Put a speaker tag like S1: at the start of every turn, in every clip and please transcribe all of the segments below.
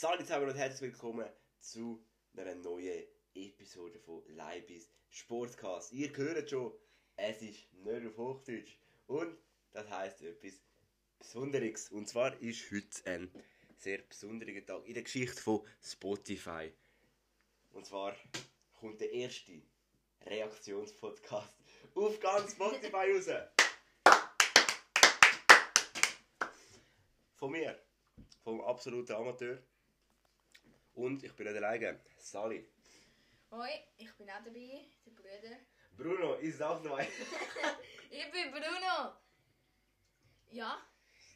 S1: Salut zusammen und herzlich willkommen zu einer neuen Episode von Leibis Sportcast. Ihr hört schon, es ist nicht auf Hochdeutsch und das heisst etwas Besonderes. Und zwar ist heute ein sehr besonderer Tag in der Geschichte von Spotify. Und zwar kommt der erste Reaktionspodcast auf ganz Spotify raus. Von mir, vom absoluten Amateur. Und ich bin nicht alleine, Sally.
S2: Hoi, ich bin auch dabei, der Bruder.
S1: Bruno ist auch dabei.
S2: Ich bin Bruno! Ja,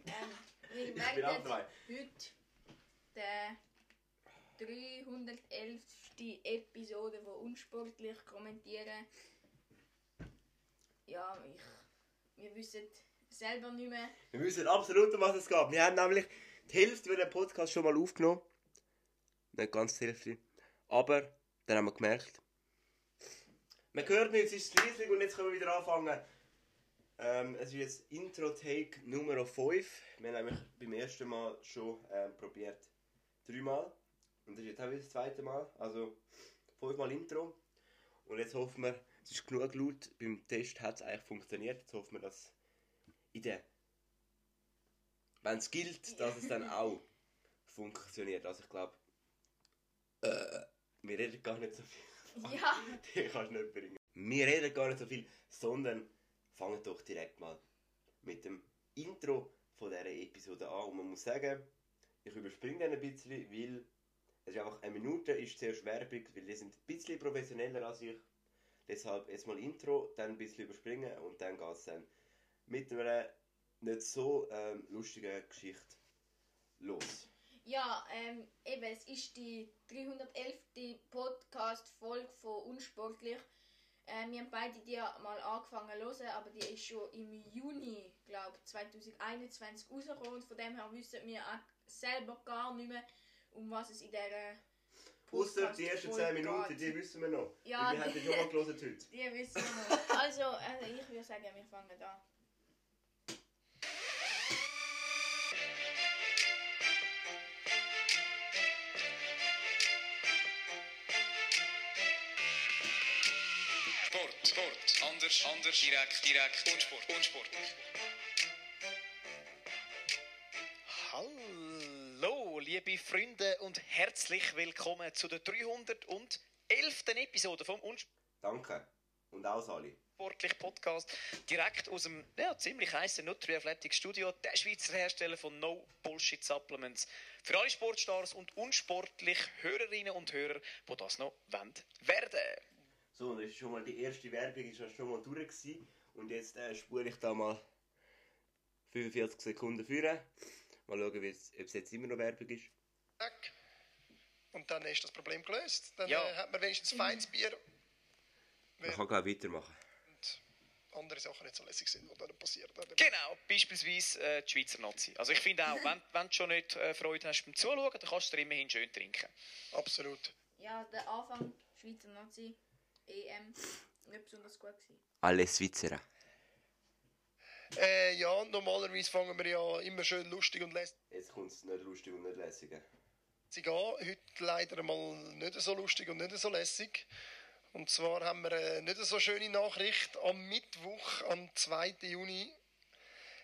S2: ähm, wir
S1: Ich bin auch dabei.
S2: heute der 311. Episode von Unsportlich kommentieren. Ja, ich, wir wissen selber nicht mehr.
S1: Wir wissen absolut, um was es geht. Wir haben nämlich die Hälfte von dem Podcast schon mal aufgenommen. Nicht ganz die Hälfte. Aber dann haben wir gemerkt, man hört nicht, es ist schließlich und jetzt können wir wieder anfangen. Ähm, es ist jetzt Intro-Take Nummer 5. Wir haben nämlich beim ersten Mal schon ähm, probiert. Dreimal. Und das ist jetzt auch wieder das zweite Mal. Also fünfmal Intro. Und jetzt hoffen wir, es ist genug laut. Beim Test hat es eigentlich funktioniert. Jetzt hoffen wir, dass in der wenn es gilt, dass es dann auch funktioniert. Also ich glaube, äh, wir reden gar nicht so viel.
S2: Ja,
S1: Den kannst du nicht bringen. Wir reden gar nicht so viel, sondern fangen doch direkt mal mit dem Intro von dieser Episode an. Und man muss sagen, ich überspringe den ein bisschen, weil es ist einfach eine Minute ist zuerst Werbung, weil die sind ein bisschen professioneller als ich. Deshalb jetzt mal Intro, dann ein bisschen überspringen und dann geht es dann mit einer nicht so ähm, lustigen Geschichte los.
S2: ja ähm, eben, es ist die 311. Podcast-Folge von Unsportlich. Äh, wir haben beide die mal angefangen zu hören, aber die ist schon im Juni, glaube 2021 rausgekommen. Und von dem her wissen wir auch selber gar nicht mehr, um was es in dieser
S1: Außer die ersten 10
S2: Podcast-Folge
S1: Minuten,
S2: geht.
S1: die wissen wir noch.
S2: Ja,
S1: wir haben die schon mal heute.
S2: Die wissen wir noch. Also, also ich würde sagen, wir fangen an.
S3: Sport, Sport, anders, anders, direkt, direkt, Unsport, Unsport.
S4: Hallo, liebe Freunde und herzlich willkommen zu der 311. Episode vom
S1: Danke. Und auch Sali.
S4: Unsportlich Podcast. Direkt aus dem ja, ziemlich heißen Nutri Athletics Studio, der Schweizer Hersteller von No Bullshit Supplements. Für alle Sportstars und unsportlich Hörerinnen und Hörer, die das noch wollen werden.
S1: So, und das ist schon mal die erste Werbung ist schon mal durch gewesen. Und jetzt äh, spule ich da mal 45 Sekunden führen. Mal schauen, ob es jetzt immer noch Werbung ist.
S5: Und dann ist das Problem gelöst. Dann
S4: Ja.
S5: äh, hat man wenigstens feines Bier
S1: Man kann gleich weitermachen.
S5: und andere Sachen nicht so lässig sind, die dann passieren. Oder?
S4: Genau, beispielsweise äh, die Schweizer Nazi. Also ich finde auch, wenn, wenn du schon nicht äh, Freude hast beim Zuschauen, dann kannst du immerhin schön trinken.
S5: Absolut.
S2: Ja, der Anfang Schweizer Nazi EM nicht besonders gut gewesen.
S1: Alle Schweizer.
S5: Äh, ja, normalerweise fangen wir ja immer schön lustig und lässig
S1: Jetzt kommt es nicht lustig und nicht lässig.
S5: an. Heute leider mal nicht so lustig und nicht so lässig. Und zwar haben wir eine nicht so schöne Nachricht. Am Mittwoch, am 2. Juni,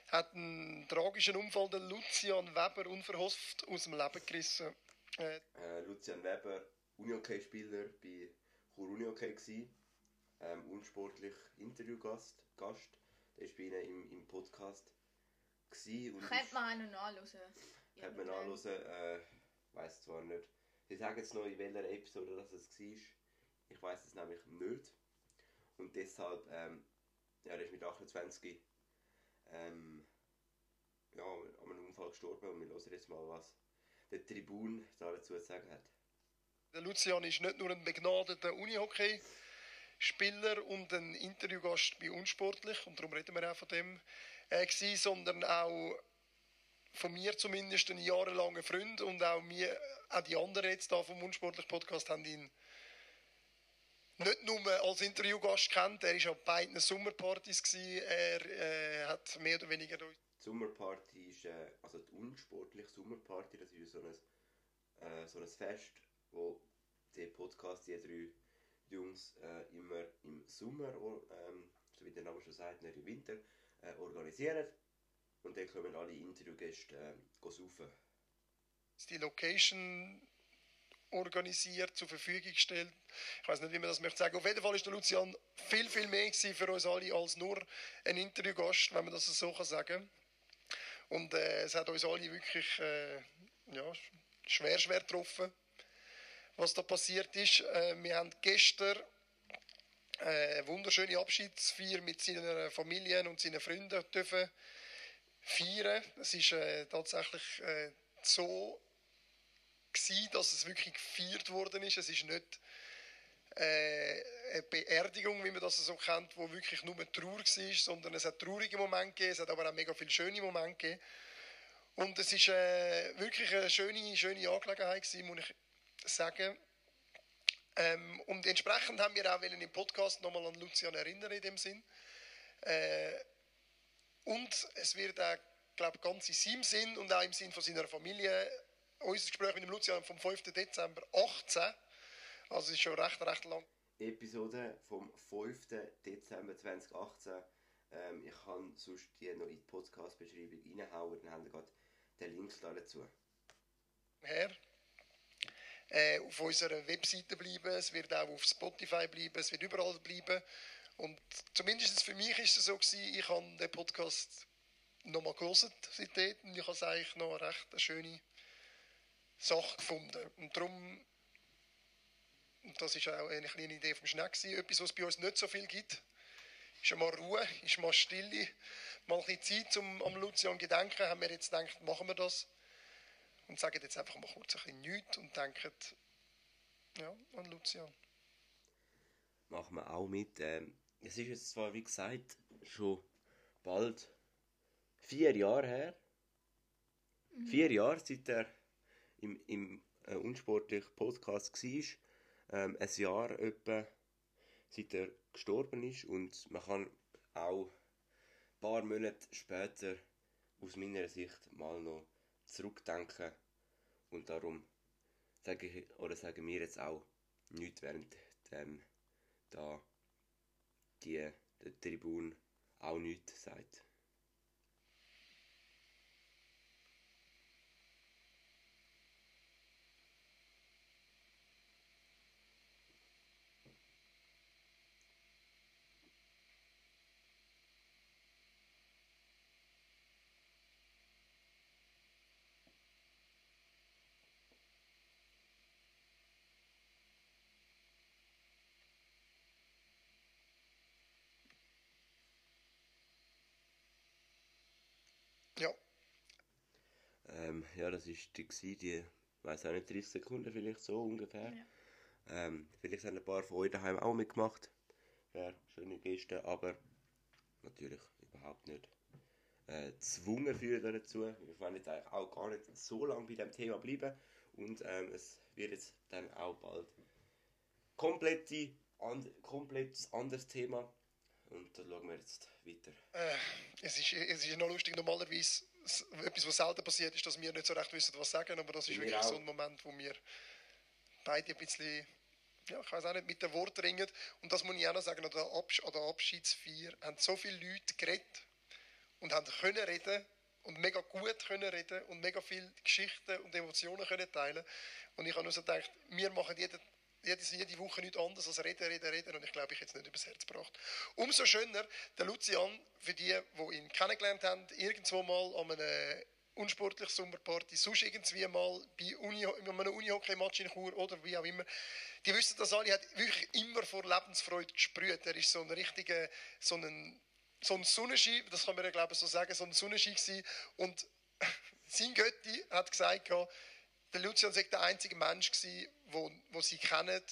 S5: hat ein tragischer Unfall der Lucian Weber unverhofft aus dem Leben gerissen. Äh,
S1: Äh, Lucian Weber, Unihockey-Spieler bei Chur Unihockey gsi. Ähm, unsportlich Interviewgast. Gast. Der war bei ihnen im, im Podcast. Gsi und
S2: Könnte man noch nachhören.
S1: Könnte man anhören, äh, weiß zwar nicht. Sie sagen jetzt noch, in welcher Episode das es war. Ich weiß es nämlich nicht. Und deshalb, ähm, ja, er ist mit 28 ähm, ja, an einem Unfall gestorben. Und wir hören jetzt mal, was der Tribun da dazu zu sagen hat.
S5: Der Lucian ist nicht nur ein begnadeter Unihockey-Spieler und ein Interviewgast bei Unsportlich, und darum reden wir auch von dem, äh, gewesen, sondern auch von mir zumindest ein jahrelanger Freund und auch mir, auch die anderen jetzt da vom Unsportlich Podcast haben ihn nicht nur als Interviewgast kennt, er war an beiden Sommerpartys, gewesen. er äh, hat mehr oder weniger
S1: Die Sommerparty ist, äh, also die unsportliche Sommerparty, das ist so ein äh, so ein Fest, wo der Podcast, die drei Jungs, äh, immer im Sommer, ähm, so wie der Name schon sagt, nicht im Winter, äh, organisieren. Und dann kommen alle Interviewgäste äh, saufen.
S5: die Location organisiert, zur Verfügung gestellt. Ich weiß nicht, wie man das möchte sagen. Auf jeden Fall ist der Lucian viel, viel mehr für uns alle als nur ein Interviewgast, wenn man das so kann sagen Und äh, es hat uns alle wirklich äh, ja, schwer, schwer getroffen, was da passiert ist. Äh, wir haben gestern äh, eine wunderschöne Abschiedsfeier mit seiner Familie und seinen Freunden dürfen feiern. Es ist äh, tatsächlich äh, so dass es wirklich gefeiert worden ist. Es ist nicht äh, eine Beerdigung, wie man das so kennt, wo wirklich nur Trauer war, sondern es hat traurige Momente gegeben, es hat aber auch mega viele schöne Momente gegeben. Und es ist äh, wirklich eine schöne, schöne Angelegenheit gewesen, muss ich sagen. Ähm, und entsprechend haben wir auch im Podcast nochmal an Lucian erinnern in dem Sinn. Äh, und es wird auch, glaube ich, ganz in seinem Sinn und auch im Sinn von seiner Familie. Unser Gespräch mit dem Lucian vom 5. Dezember 18. Also es ist schon recht, recht lang.
S1: Episode vom 5. Dezember 2018. Ähm, ich kann sonst die noch in die Podcast-Beschreibung reinhauen, dann haben wir gerade den Link da dazu.
S5: her. Äh, auf unserer Webseite bleiben, es wird auch auf Spotify bleiben, es wird überall bleiben. Und zumindest für mich ist es so gewesen, ich habe den Podcast nochmal gelesen seitdem und ich habe es eigentlich noch eine recht eine schöne Sache gefunden. Und darum, und das ist auch eine kleine Idee vom Schneck etwas, was es bei uns nicht so viel gibt, ist mal Ruhe, ist mal Stille, mal ein bisschen Zeit zum am Lucian gedenken, haben wir jetzt gedacht, machen wir das und sagen jetzt einfach mal kurz ein bisschen nichts und denken ja, an Lucian.
S1: Machen wir auch mit. Ähm, es ist jetzt zwar, wie gesagt, schon bald vier Jahre her. Vier Jahre, seit er im, im äh, unsportlichen Podcast war. Ähm, ein Jahr etwa, seit er gestorben ist. Und man kann auch ein paar Monate später aus meiner Sicht mal noch zurückdenken. Und darum sage ich, oder sagen wir jetzt auch nichts während dem da die der Tribun auch nichts sagt.
S5: Ja,
S1: Ähm, ja, das ist die, gewesen, die weiß auch nicht, 30 Sekunden vielleicht so ungefähr.
S2: Ja.
S1: Ähm, vielleicht haben ein paar von euch daheim auch mitgemacht. Ja, schöne Geste, aber natürlich überhaupt nicht äh, gezwungen für dazu. Wir wollen jetzt eigentlich auch gar nicht so lange bei dem Thema bleiben und ähm, es wird jetzt dann auch bald komplett, and, komplett anderes Thema und da schauen wir jetzt weiter.
S5: äh, es, ist, es ist noch lustig, normalerweise etwas, was selten passiert, ist, dass wir nicht so recht wissen, was sagen, aber das ist
S1: Wir
S5: wirklich
S1: auch.
S5: so ein Moment, wo wir beide ein bisschen, ja, ich weiß auch nicht, mit den Worten ringen. Und das muss ich auch noch sagen, an der, Absch an der Abschiedsfeier haben so viele Leute geredet und haben können reden und mega gut können reden und mega viele Geschichten und Emotionen können teilen. Und ich habe nur so gedacht, wir machen jede, jede, jede Woche nichts anderes als reden, reden, reden und ich glaube, ich es nicht übers Herz gebracht. Umso schöner, der Lucian, für die, die ihn kennengelernt haben, irgendwo mal an einer unsportlichen Sommerparty, sonst irgendwie mal bei Uni, in einem Unihockey-Match in Chur oder wie auch immer, die wissen das alle, hat wirklich immer vor Lebensfreude gesprüht. Er ist so ein richtiger, so ein, so ein Sonnenschein, das kann man ja glaube ich so sagen, so ein Sonnenschein gewesen. Und sein Götti hat gesagt, der Lucian sei der einzige Mensch gewesen, wo, wo sie kennen,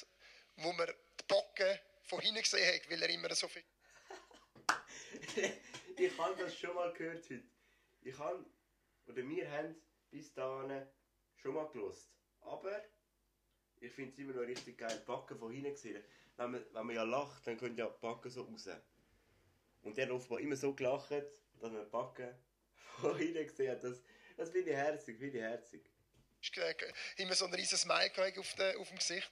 S5: wo man die Backen von hinten gesehen hat, weil er immer so viel...
S1: ich habe das schon mal gehört heute. Ich habe, oder wir haben bis dahin schon mal gelost. Aber ich finde es immer noch richtig geil, die Backen von hinten gesehen. Wenn man, wenn man ja lacht, dann können ja die Backen so raus. Und der hat offenbar immer so gelacht, dass man die Backen von hinten gesehen hat. Das, das finde ich herzig, finde ich herzig.
S5: Äh, immer so ein riesen Smile auf, de, auf dem Gesicht.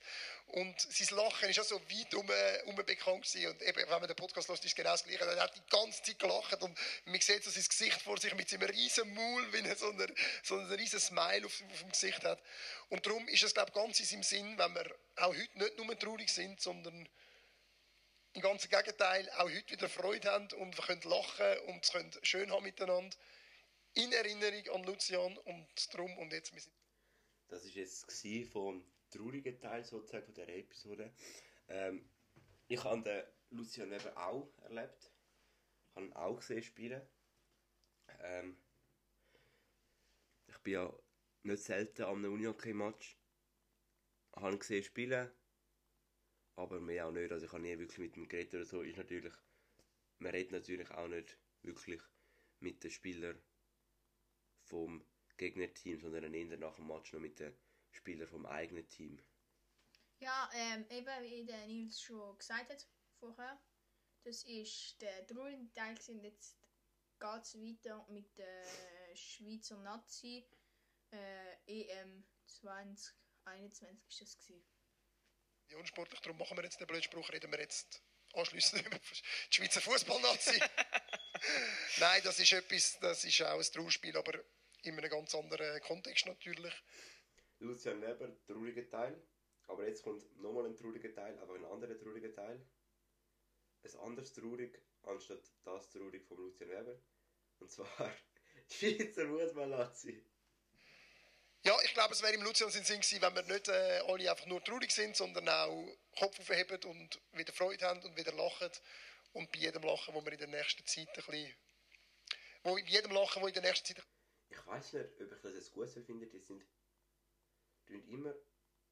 S5: Und sein Lachen ist auch so weit um, um bekannt gewesen. Und eben, wenn man den Podcast hört, ist es genau das Gleiche. Er hat die ganze Zeit gelacht und man sieht so sein Gesicht vor sich mit seinem riesen Maul, wie er so ein, so ein riesen Smile auf, auf dem Gesicht hat. Und darum ist es, glaube ich, ganz in seinem Sinn, wenn wir auch heute nicht nur traurig sind, sondern im ganzen Gegenteil auch heute wieder Freude haben und wir können lachen und es können schön haben miteinander. In Erinnerung an Lucian und darum und jetzt wir sind
S1: Das war jetzt vom traurigen Teil sozusagen von dieser Episode. Ähm, ich habe den Lucian Weber auch erlebt. Ich habe ihn auch gesehen spielen. Ähm, ich bin ja nicht selten an einem Unihockey-Match. Habe ihn gesehen spielen. Aber mehr auch nicht. Also ich habe nie wirklich mit ihm geredet oder so. Ist natürlich, man redet natürlich auch nicht wirklich mit den Spielern vom Gegnerteam, sondern eher nach dem Match noch mit den Spielern vom eigenen Team.
S2: Ja, ähm, eben wie der Nils schon gesagt hat vorher, das ist der traurige Teil gewesen. Jetzt geht es weiter mit der Schweizer Nazi äh, EM 2021 ist das gewesen.
S5: ja, unsportlich. Darum machen wir jetzt den Blödspruch, reden wir jetzt anschliessend über die Schweizer Fußballnazi. Nein, das ist etwas, das ist auch ein Trauerspiel, aber in einem ganz anderen Kontext natürlich.
S1: Lucian Weber, trauriger Teil. Aber jetzt kommt nochmal ein trauriger Teil, aber ein anderer trauriger Teil. Ein anderes traurig, anstatt das traurig von Lucian Weber. Und zwar die Schweizer Fußball-Nazi.
S5: Ja, ich glaube, es wäre im Lucian Sinn gewesen, wenn wir nicht äh, alle einfach nur traurig sind, sondern auch Kopf aufheben und wieder Freude haben und wieder lachen. Und bei jedem Lachen, wo wir in der nächsten Zeit ein bisschen... Wo, bei jedem Lachen, wo in der nächsten Zeit...
S1: Ich weiß nicht, ob ich das jetzt gut finde. Die sind tun immer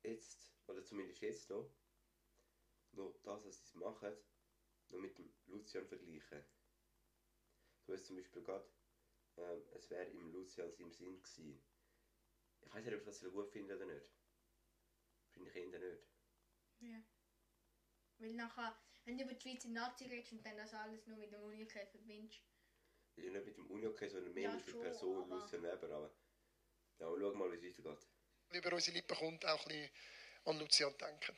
S1: jetzt, oder zumindest jetzt noch, noch das, was sie machen, noch mit dem Lucian vergleichen. So ist zum Beispiel gerade, ähm, es wäre im Lucian im Sinn gewesen. Ich weiß nicht, ob ich das gut finde oder nicht. Finde ich eher nicht.
S2: Ja. Weil nachher, wenn du über die Schweizer Nazi redest und dann das alles nur mit dem Unikäfer verbindest.
S1: Ja, nicht mit dem Unihockey, sondern mehr
S2: Ja,
S1: mit der Person
S2: aber-
S1: Weber. Aber ja, schau mal, wie es weitergeht.
S5: über unsere Lippen kommt, auch ein bisschen an Lucian denken.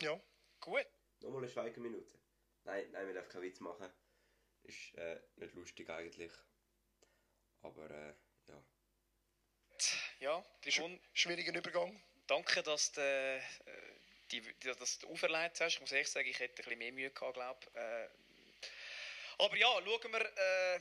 S5: Ja.
S4: Gut.
S1: Nochmal eine Schweigeminute. Nein, nein, wir dürfen keinen Witz machen. Ist äh, nicht lustig eigentlich. Aber äh, ja.
S4: Ja, Tribun,
S5: Schwieriger Übergang.
S4: danke, dass du, äh, die, die, dass du auferlegt hast. Ich muss ehrlich sagen, ich hätte ein bisschen mehr Mühe gehabt, glaube äh, Aber ja, schauen wir äh,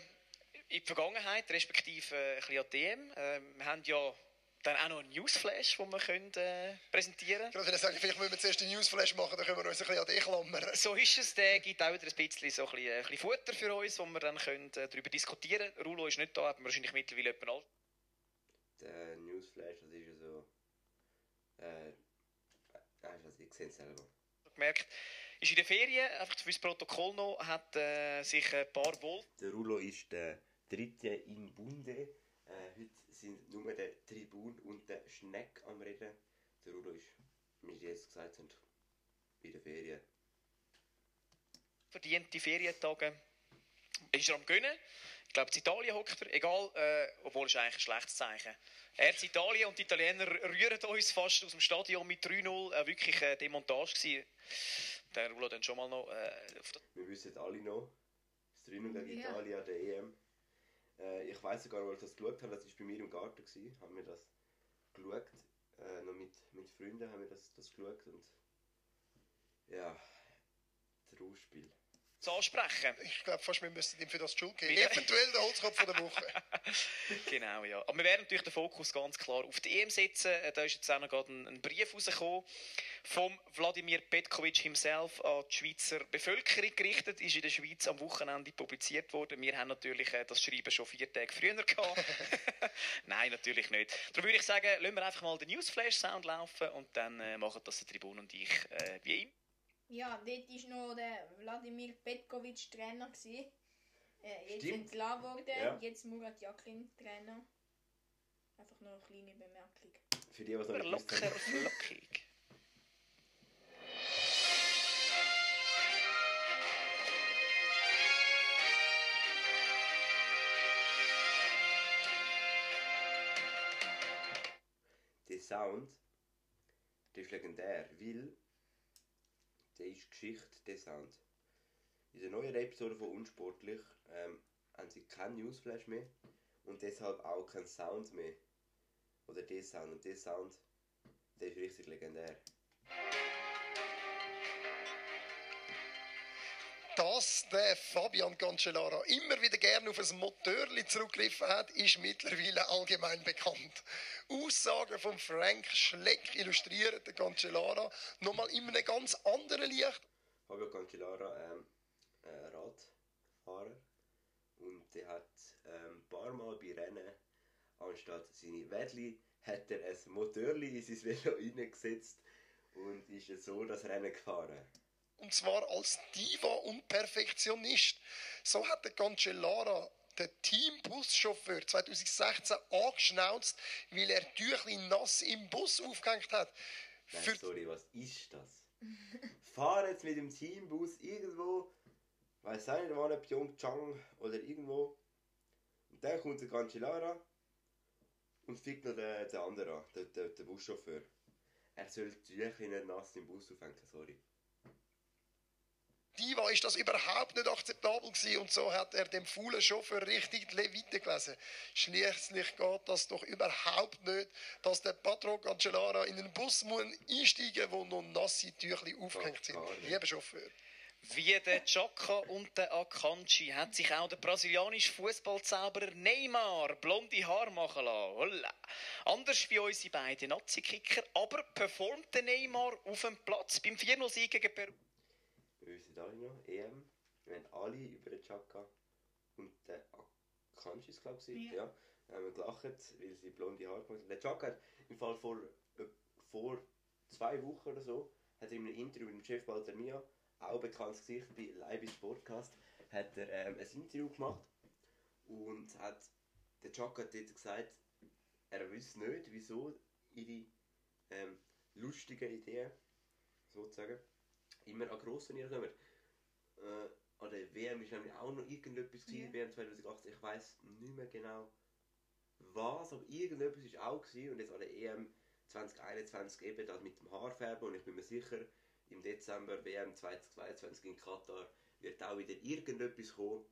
S4: in die Vergangenheit, respektive äh, ein bisschen an die DM. Äh, wir haben ja dann auch noch einen Newsflash, den wir können, äh, präsentieren
S5: Ich würde sagen, vielleicht müssen wir zuerst den Newsflash machen, dann können wir uns ein bisschen an dich klammern.
S4: So ist es, der gibt auch wieder ein bisschen, so ein bisschen, äh, ein bisschen Futter für uns, wo wir dann können, äh, darüber diskutieren können. Rulo ist nicht da, hat man wahrscheinlich mittlerweile jemand alt.
S1: Der Newsflash, das ist ja so. Äh. Nein, also, ich sehe es selber.
S4: gemerkt. Ist in der Ferien, einfach fürs Protokoll noch, hat äh, sich ein paar Volt
S1: Der Rulo ist der dritte im Bunde. Äh, heute sind nur der Tribun und der Schneck am Reden. Der Rulo ist, wie Sie jetzt gesagt haben, bei der Ferien.
S4: verdiente Ferientage. Ist er am Gönnen? Ich glaube, in Italien hockt er. Egal, äh, obwohl es eigentlich ein schlechtes Zeichen. Er ist in Italien und die Italiener rühren uns fast aus dem Stadion mit 3-0. Äh, wirklich eine Demontage gewesen. Der Rulo dann schon mal noch äh,
S1: Wir wissen alle noch, das 3 gegen
S2: Ja.
S1: Italien an der EM. Äh, ich weiß sogar, weil ich das geschaut habe, das war bei mir im Garten, gewesen, haben wir das geschaut. Äh, noch mit, mit Freunden haben wir das, das geschaut und ja, Trauerspiel.
S4: Zu ansprechen.
S5: Ich glaube fast, wir müssen ihm für das Schuld geben. Eventuell der Holzkopf von der Woche.
S4: Genau, ja. Aber wir werden natürlich den Fokus ganz klar auf die EM setzen. Da ist jetzt auch noch gerade ein, ein Brief rausgekommen vom Wladimir Petkovic himself an die Schweizer Bevölkerung gerichtet. Ist in der Schweiz am Wochenende publiziert worden. Wir haben natürlich äh, das Schreiben schon vier Tage früher gehabt. Nein, natürlich nicht. Darum würde ich sagen, lassen wir einfach mal den Newsflash-Sound laufen und dann äh, machen das der Tribun und ich äh, wie immer.
S2: Ja, dort war noch der Wladimir Petkovic Trainer. Gewesen. Äh, jetzt
S1: Stimmt.
S2: entlassen worden,
S1: Ja.
S2: jetzt Murat Yakin Trainer. Einfach nur eine kleine Bemerkung.
S1: Für die, was noch nicht gewusst
S4: Locker,
S1: haben.
S4: Der
S1: Sound, ist legendär, weil der ist Geschichte, der Sound. In der neuen Episode von Unsportlich ähm, haben sie keinen Newsflash mehr und deshalb auch keinen Sound mehr. Oder der Sound. Und der Sound, der ist richtig legendär.
S5: Dass der Fabian Cancellara immer wieder gerne auf ein Motörli zurückgegriffen hat, ist mittlerweile allgemein bekannt. Aussagen von Frank Schleck illustrieren den Cancellara nochmal in einem ganz anderen Licht.
S1: Fabio Cancellara, ähm, äh, Radfahrer. Und der hat ähm, ein paar Mal bei Rennen, anstatt seine Wedli, hat er ein Motörli in sein Velo reingesetzt und ist so das Rennen gefahren.
S5: Und zwar als Diva und Perfektionist. So hat der Cancellara den Teambuschauffeur 2016 angeschnauzt, weil er Tüchli nass im Bus aufgehängt hat.
S1: Nein,
S5: Für
S1: sorry, was ist das? Fahr jetzt mit dem Teambus irgendwo, weiß auch nicht, wann, Pyeongchang oder irgendwo. Und dann kommt der Cancellara und fickt noch den, den anderen an, den, den, den Buschauffeur. Er soll Tücher nicht nass im Bus aufhängen, sorry.
S5: Diva ist das überhaupt nicht akzeptabel gewesen und so hat er dem faulen Chauffeur richtig die Levite gelesen. Schließlich geht das doch überhaupt nicht, dass der Patron Cancellara in einen Bus muss einsteigen wo noch nasse Tüchli aufgehängt sind. Lieber Chauffeur.
S4: Wie der Chaka und der Akanji hat sich auch der brasilianische Fußballzauberer Neymar blonde Haare machen lassen. Holla. Anders wie unsere beiden Nazi-Kicker, aber performt der Neymar auf dem Platz beim 4-0-Sieg gegen Peru.
S1: Wir wissen alle noch, EM, wir haben alle über den Chaka und den Akanji, glaube ich, ja. ja. haben gelacht, weil sie blonde Haare gemacht haben. Der Chaka hat im Fall vor, äh, vor zwei Wochen oder so, hat er in einem Interview mit dem Chef Walter Mia, auch bekanntes Gesicht bei Live Sportcast, hat er ähm, ein Interview gemacht und hat, der Chaka hat dort gesagt, er wüsste nicht, wieso ihre ähm, lustigen Ideen, sozusagen, immer an Grossturnieren kommen. Äh, an der WM ist nämlich auch noch irgendetwas gewesen, WM 2018, ich weiß nicht mehr genau was, aber irgendetwas ist auch gewesen. und jetzt an der EM 2021 eben das mit dem Haarfärben und ich bin mir sicher, im Dezember WM 2022 in Katar wird auch wieder irgendetwas kommen.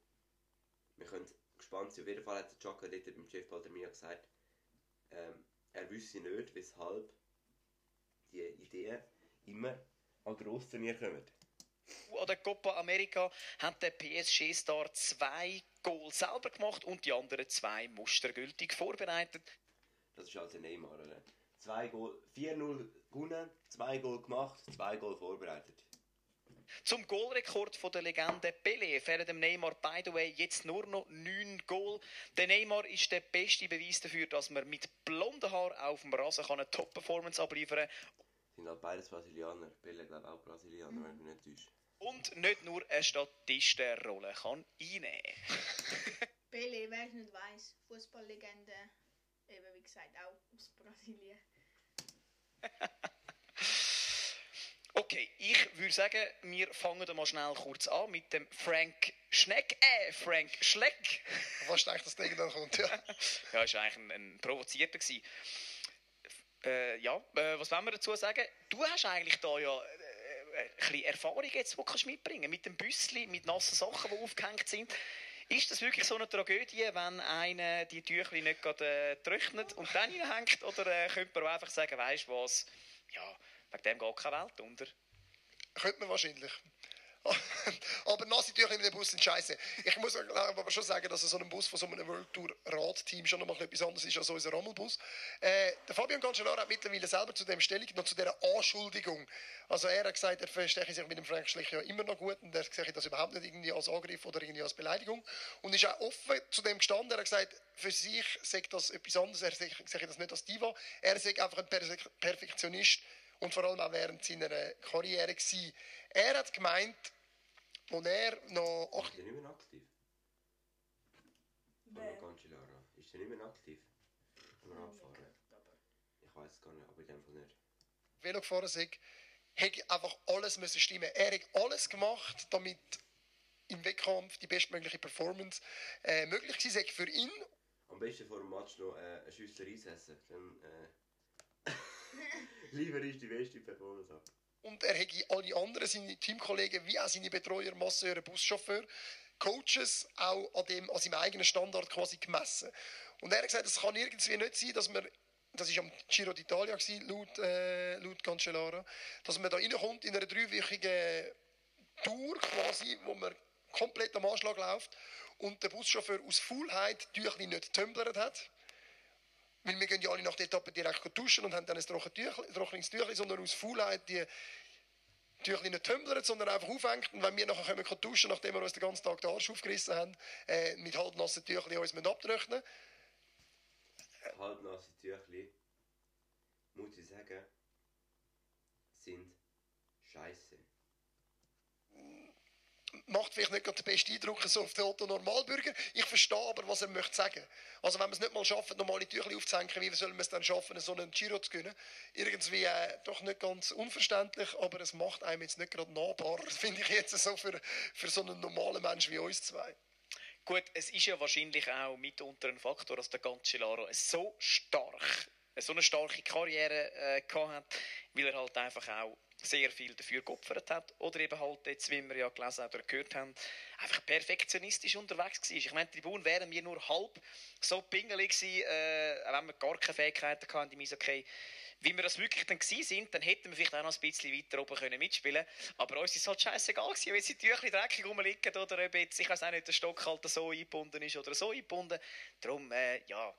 S1: Wir können gespannt sein. Auf jeden Fall hat der Chaka dort beim Chef Baldermia gesagt, ähm, er wüsste nicht, weshalb die Ideen immer an Grossturnier kommen.
S4: An der Copa America hat der PSG-Star zwei Goal selber gemacht und die anderen zwei mustergültig vorbereitet.
S1: Das ist also Neymar, oder? Zwei Goal, 4-0 gewonnen, zwei Goal gemacht, zwei Goal vorbereitet.
S4: Zum Goalrekord von der Legende Pelé fehlen dem Neymar by the way jetzt nur noch 9 Goal. Der Neymar ist der beste Beweis dafür, dass man mit blonden Haaren auf dem Rasen kann eine Top-Performance abliefern
S1: Sind halt beides Brasilianer. Pelle glaube auch Brasilianer, wenn ich mich nicht täusche.
S4: und nicht nur eine Statistenrolle kann einnehmen.
S2: Pele, wer es nicht weiß, Fußballlegende, eben wie gesagt auch aus Brasilien.
S4: Okay, ich würde sagen, wir fangen mal schnell kurz an mit dem Frank Schneck, äh, Frank Schleck.
S5: Was denkt das Ding dann kommt? Ja.
S4: Ja, ist eigentlich ein, ein provozierter gewesen. Äh, ja, äh, was wollen wir dazu sagen? Du hast eigentlich da ja äh, ein bisschen Erfahrung jetzt, die du kannst mitbringen mit dem Büssli, mit nassen Sachen, die aufgehängt sind. Ist das wirklich so eine Tragödie, wenn einer die Tüchli nicht gerade äh, trocknet und dann reinhängt? Oder äh, könnte man einfach sagen, weißt du was, ja, wegen dem geht keine Welt unter?
S5: Könnte man wahrscheinlich. aber nasse Tücher in dem Bus sind scheiße. Ich muss aber schon sagen, dass so ein Bus von so einem World Tour Radteam schon noch etwas anderes ist als unser Rammelbus. Äh, der Fabian Cancellara hat mittlerweile selber zu dem Stellung noch zu dieser Anschuldigung. Also er hat gesagt, er verstehe sich mit dem Frank Schlich ja immer noch gut und er sehe das überhaupt nicht irgendwie als Angriff oder irgendwie als Beleidigung. Und ist auch offen zu dem gestanden. Er hat gesagt, für sich sagt das etwas anderes. Er sehe das nicht als Diva. Er sagt einfach ein Perfektionist und vor allem auch während seiner Karriere gewesen. Er hat gemeint, als er noch ach,
S1: Ist er nicht mehr aktiv? Cancellara. Ist er nicht mehr aktiv? Am Radfahren? Ich weiß es gar nicht, aber in dem Fall nicht.
S5: Velo gefahren ist, hätte einfach alles müssen stimmen. Er hat alles gemacht, damit im Wettkampf die bestmögliche Performance äh, möglich gewesen sei für ihn.
S1: Am besten vor dem Match noch äh, eine Schüssel Reis essen. Dann, äh, Lieber ist die beste Performance haben.
S5: Und er hätte alle anderen, seine Teamkollegen, wie auch seine Betreuer, Masseure, Buschauffeur, Coaches auch an, dem, an seinem eigenen Standard quasi gemessen. Und er hat gesagt, es kann irgendwie nicht sein, dass man, das war am Giro d'Italia, laut, äh, laut Cancellara, dass man da reinkommt in einer dreiwöchigen Tour quasi, wo man komplett am Anschlag läuft und der Buschauffeur aus Faulheit die nicht tumblert hat. Weil wir gehen ja alle nach der Etappe direkt duschen und haben dann ein trockenes Tüchli, sondern aus Faulheit die Tüchli nicht tumblert, sondern einfach aufhängt. Und wenn wir nachher können duschen, nachdem wir uns den ganzen Tag den Arsch aufgerissen haben, äh, mit halbnassen Tüchli uns abtrocknen
S1: Halbnasse Tüchli, muss ich sagen, sind scheiße.
S5: Macht vielleicht nicht den besten Eindruck so auf den Otto Normalbürger. Ich verstehe aber, was er möchte sagen. Also wenn man es nicht mal schafft, normale Tücher aufzuhängen, wie soll man es dann schaffen, so einen Giro zu gewinnen? Irgendwie äh, doch nicht ganz unverständlich, aber es macht einem jetzt nicht gerade nahbar, finde ich jetzt so für, für so einen normalen Mensch wie uns zwei.
S4: Gut, es ist ja wahrscheinlich auch mitunter ein Faktor, dass der Cancellara so stark, so eine starke Karriere äh, gehabt weil er halt einfach auch sehr viel dafür geopfert hat. Oder eben halt jetzt, wie wir ja gelesen oder gehört haben, einfach perfektionistisch unterwegs war. Ich meine, die Tribüne wären wir nur halb so pingelig gewesen, äh, wenn wir gar keine Fähigkeiten hatten im okay. Wie wir das wirklich dann gewesen sind, dann hätten wir vielleicht auch noch ein bisschen weiter oben können mitspielen Aber uns ist es halt scheißegal gewesen, wenn die Tücher dreckig rumliegen oder ob jetzt, ich weiß auch nicht, der Stock halt so eingebunden ist oder so eingebunden. Darum, äh, ja,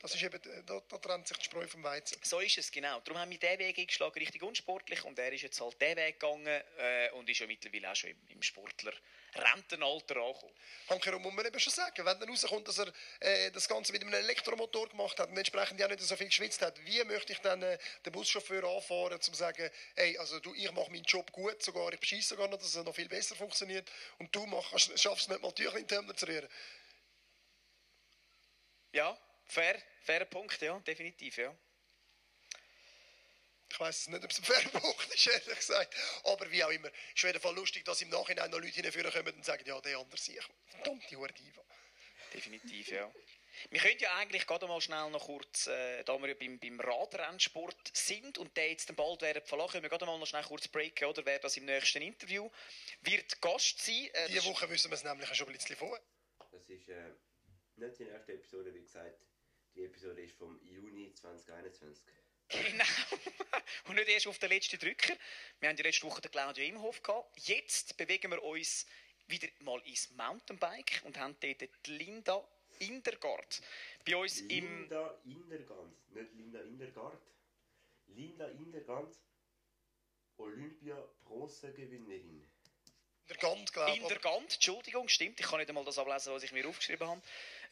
S5: das ist eben, da, da trennt sich die Spreu vom Weizen.
S4: So ist es, genau. Darum haben wir diesen Weg eingeschlagen, richtig unsportlich. Und er ist jetzt halt diesen Weg gegangen äh, und ist ja mittlerweile auch schon im, im Sportler Rentenalter angekommen.
S5: Hankerum muss man eben schon sagen, wenn dann rauskommt, dass er äh, das Ganze mit einem Elektromotor gemacht hat und entsprechend ja nicht so viel geschwitzt hat, wie möchte ich dann äh, den Buschauffeur anfahren, um zu sagen, hey, also du, ich mache meinen Job gut, sogar ich bescheiße sogar noch, dass er noch viel besser funktioniert und du mach, schaffst es nicht mal Tücher in den zu rühren.
S4: Ja, fair, fairer Punkt, ja, definitiv, ja.
S5: Ich weiß es nicht, ob es ein fairer Punkt ist, ehrlich gesagt. Aber wie auch immer. Es ist auf jeden Fall lustig, dass im Nachhinein noch Leute hinführen kommen und sagen, ja, der andere sich. Verdammte Diva.
S4: Definitiv, ja. Wir können ja eigentlich gerade mal schnell noch kurz, äh, da wir ja beim, beim Radrennsport sind und der jetzt bald werden verlassen, können wir gerade mal noch schnell kurz breaken, oder? Wer das im nächsten Interview wird Gast sein.
S5: Äh, Diese Woche wissen wir es nämlich schon ein bisschen vor.
S1: Das ist äh, nicht die erste Episode, wie gesagt. Die Episode ist vom Juni 2021.
S4: Genau. Und nicht erst auf den letzten Drücker. Wir haben die letzte Woche den Claudio Imhoff gehabt. Jetzt bewegen wir uns wieder mal ins Mountainbike und haben dort die Linda Indergard bei uns
S1: Linda im... Linda Indergard, nicht Linda Indergard. Linda Indergard, Olympia-Bronzegewinnerin.
S5: Der Gant, glaube
S4: ich. In der Gant, Entschuldigung, stimmt. Ich kann nicht einmal das ablesen, was ich mir aufgeschrieben habe.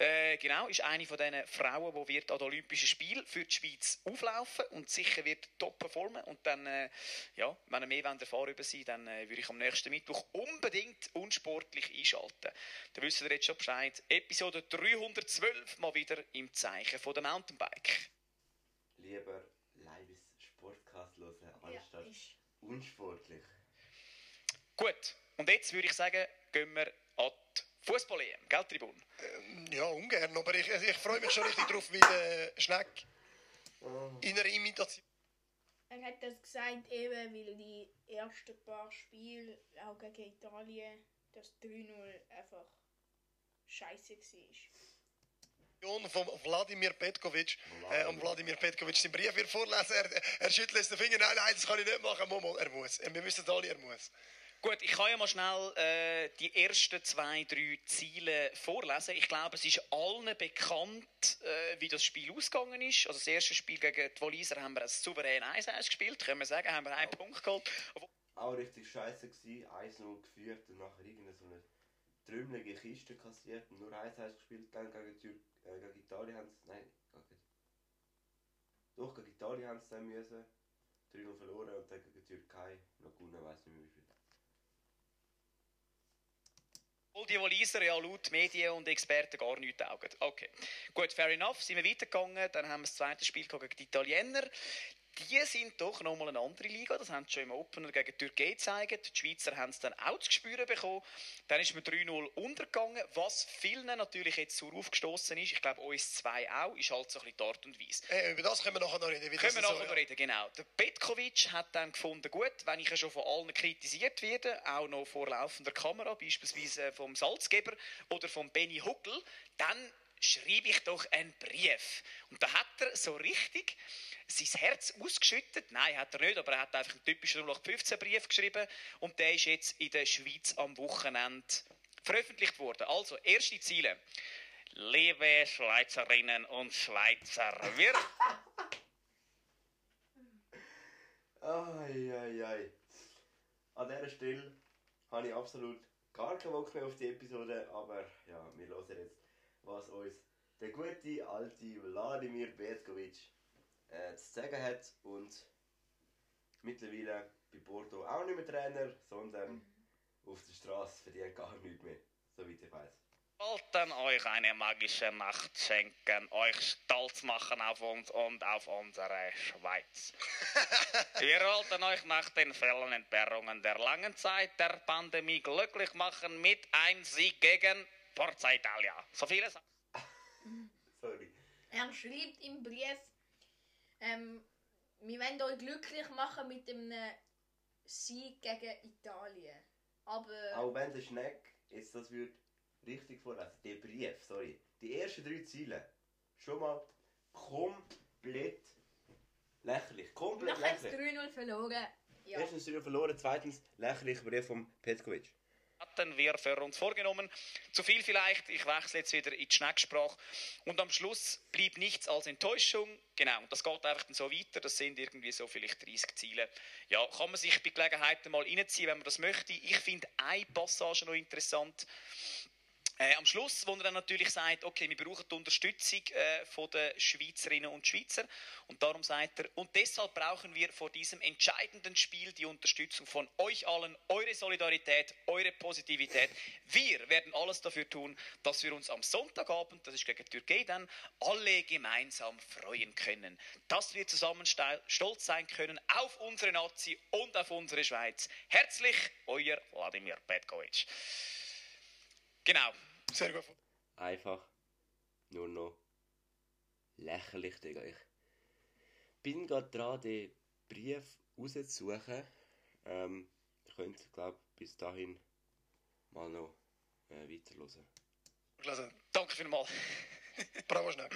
S4: Äh, genau, ist eine von diesen Frauen, die wird an den Olympischen Spielen für die Schweiz auflaufen und sicher wird top performen. Und dann, äh, ja, wenn ihr mehr erfahren über sie, dann äh, würde ich am nächsten Mittwoch unbedingt unsportlich einschalten. Da wisst ihr jetzt schon Bescheid. Episode 312 mal wieder im Zeichen von der Mountainbike.
S1: Lieber lives Sportcast hören, anstatt ja, unsportlich.
S4: Gut. Und jetzt würde ich sagen, gehen wir an die Fußball-EM, gell, Tribun?
S5: Ähm, ja, ungern, aber ich, ich freue mich schon richtig drauf, wie der Schneck in einer Imitation.
S2: Er hat das gesagt, eben, weil die ersten paar Spiele, auch gegen Italien, das 3-0 einfach scheiße war.
S5: Von Wladimir Petkovic. Äh, und Wladimir Petkovic seinen Brief wird vorlesen. Er, er schüttelt den Finger. Nein, nein, das kann ich nicht machen. Mal, er muss. Wir wissen alle, er muss.
S4: Gut, ich kann ja mal schnell äh, die ersten zwei, drei Ziele vorlesen. Ich glaube, es ist allen bekannt, äh, wie das Spiel ausgegangen ist. Also das erste Spiel gegen die Walliser haben wir als souverän 1-1 gespielt, können wir sagen, haben wir einen ja. Punkt geholt.
S1: Auch richtig scheiße gewesen, 1-0 geführt und nachher irgendeine so eine trümmelige Kiste kassiert und nur 1-1 gespielt. Dann gegen, Tür äh, gegen Italien haben sie, nein, gegen, doch gegen Italien haben sie dann müssen. 3-0 verloren und dann gegen die Türkei noch gewonnen, weiß nicht mehr wie viel.
S4: Obwohl die Walliser ja laut Medien und Experten gar nichts taugen. Okay. Gut, fair enough. Sind wir weitergegangen. Dann haben wir das zweite Spiel gegen die Italiener. Die sind doch nochmal eine andere Liga. Das haben sie schon im Opener gegen die Türkei gezeigt. Die Schweizer haben es dann auch zu spüren bekommen. Dann ist man 3-0 untergegangen, was vielen natürlich jetzt so aufgestoßen ist. Ich glaube, uns zwei auch, ist halt so ein bisschen die Art und Weise.
S5: Äh, über das können wir nachher noch reden.
S4: Können wir nachher noch reden, genau. Der Petkovic hat dann gefunden, gut, wenn ich ja schon von allen kritisiert werde, auch noch vor laufender Kamera, beispielsweise vom Salzgeber oder vom Benny Huckel, dann schreibe ich doch einen Brief. Und da hat er so richtig sein Herz ausgeschüttet. Nein, hat er nicht, aber er hat einfach einen typischen 0815-Brief geschrieben und der ist jetzt in der Schweiz am Wochenende veröffentlicht worden. Also, erste Ziele. Liebe Schweizerinnen und Schweizer, wir
S1: Ai, ai, ai. An dieser Stelle habe ich absolut gar keinen Bock mehr auf die Episode, aber ja, wir hören jetzt, was uns der gute alte Wladimir Petkovic äh, zu sagen hat und mittlerweile bei Porto auch nicht mehr Trainer, sondern auf der Straße verdient gar nichts mehr, soweit ich weiß.
S4: wollten euch eine magische Nacht schenken, euch stolz machen auf uns und auf unsere Schweiz. Wir wollten euch nach den vielen Entbehrungen der langen Zeit der Pandemie glücklich machen mit einem Sieg gegen Forza Italia. So vieles.
S1: Sorry.
S2: Er schreibt im Brief, ähm, wir wollen euch glücklich machen mit einem Sieg gegen Italien. Aber
S1: Auch wenn der Schneck jetzt das wird richtig vorlesen, der Brief, sorry, die ersten drei Ziele, schon mal komplett lächerlich, komplett
S2: es
S1: lächerlich.
S2: 3-0 verloren. Ja.
S1: Erstens drei verloren, zweitens lächerlicher Brief vom Petkovic.
S4: Hatten wir für uns vorgenommen. Zu viel vielleicht, ich wechsle jetzt wieder in die Schnecksprache. Und am Schluss blieb nichts als Enttäuschung. Genau, und das geht einfach dann so weiter. Das sind irgendwie so vielleicht 30 Ziele. Ja, kann man sich bei Gelegenheit mal reinziehen, wenn man das möchte. Ich finde eine Passage noch interessant. Äh, am Schluss, wo er dann natürlich sagt, okay, wir brauchen die Unterstützung äh, von der Schweizerinnen und Schweizer. Und darum sagt er, und deshalb brauchen wir vor diesem entscheidenden Spiel die Unterstützung von euch allen, eure Solidarität, eure Positivität. Wir werden alles dafür tun, dass wir uns am Sonntagabend, das ist gegen die Türkei dann, alle gemeinsam freuen können. Dass wir zusammen stolz sein können auf unsere Nazi und auf unsere Schweiz. Herzlich, euer Wladimir Petkovic. Genau.
S5: Sehr gut.
S1: Einfach nur noch lächerlich, Digga. Ich bin gerade dran, den Brief rauszusuchen. Ähm, ihr könnt, glaube bis dahin mal noch äh, weiterhören.
S4: Danke vielmals.
S5: Bravo schnell.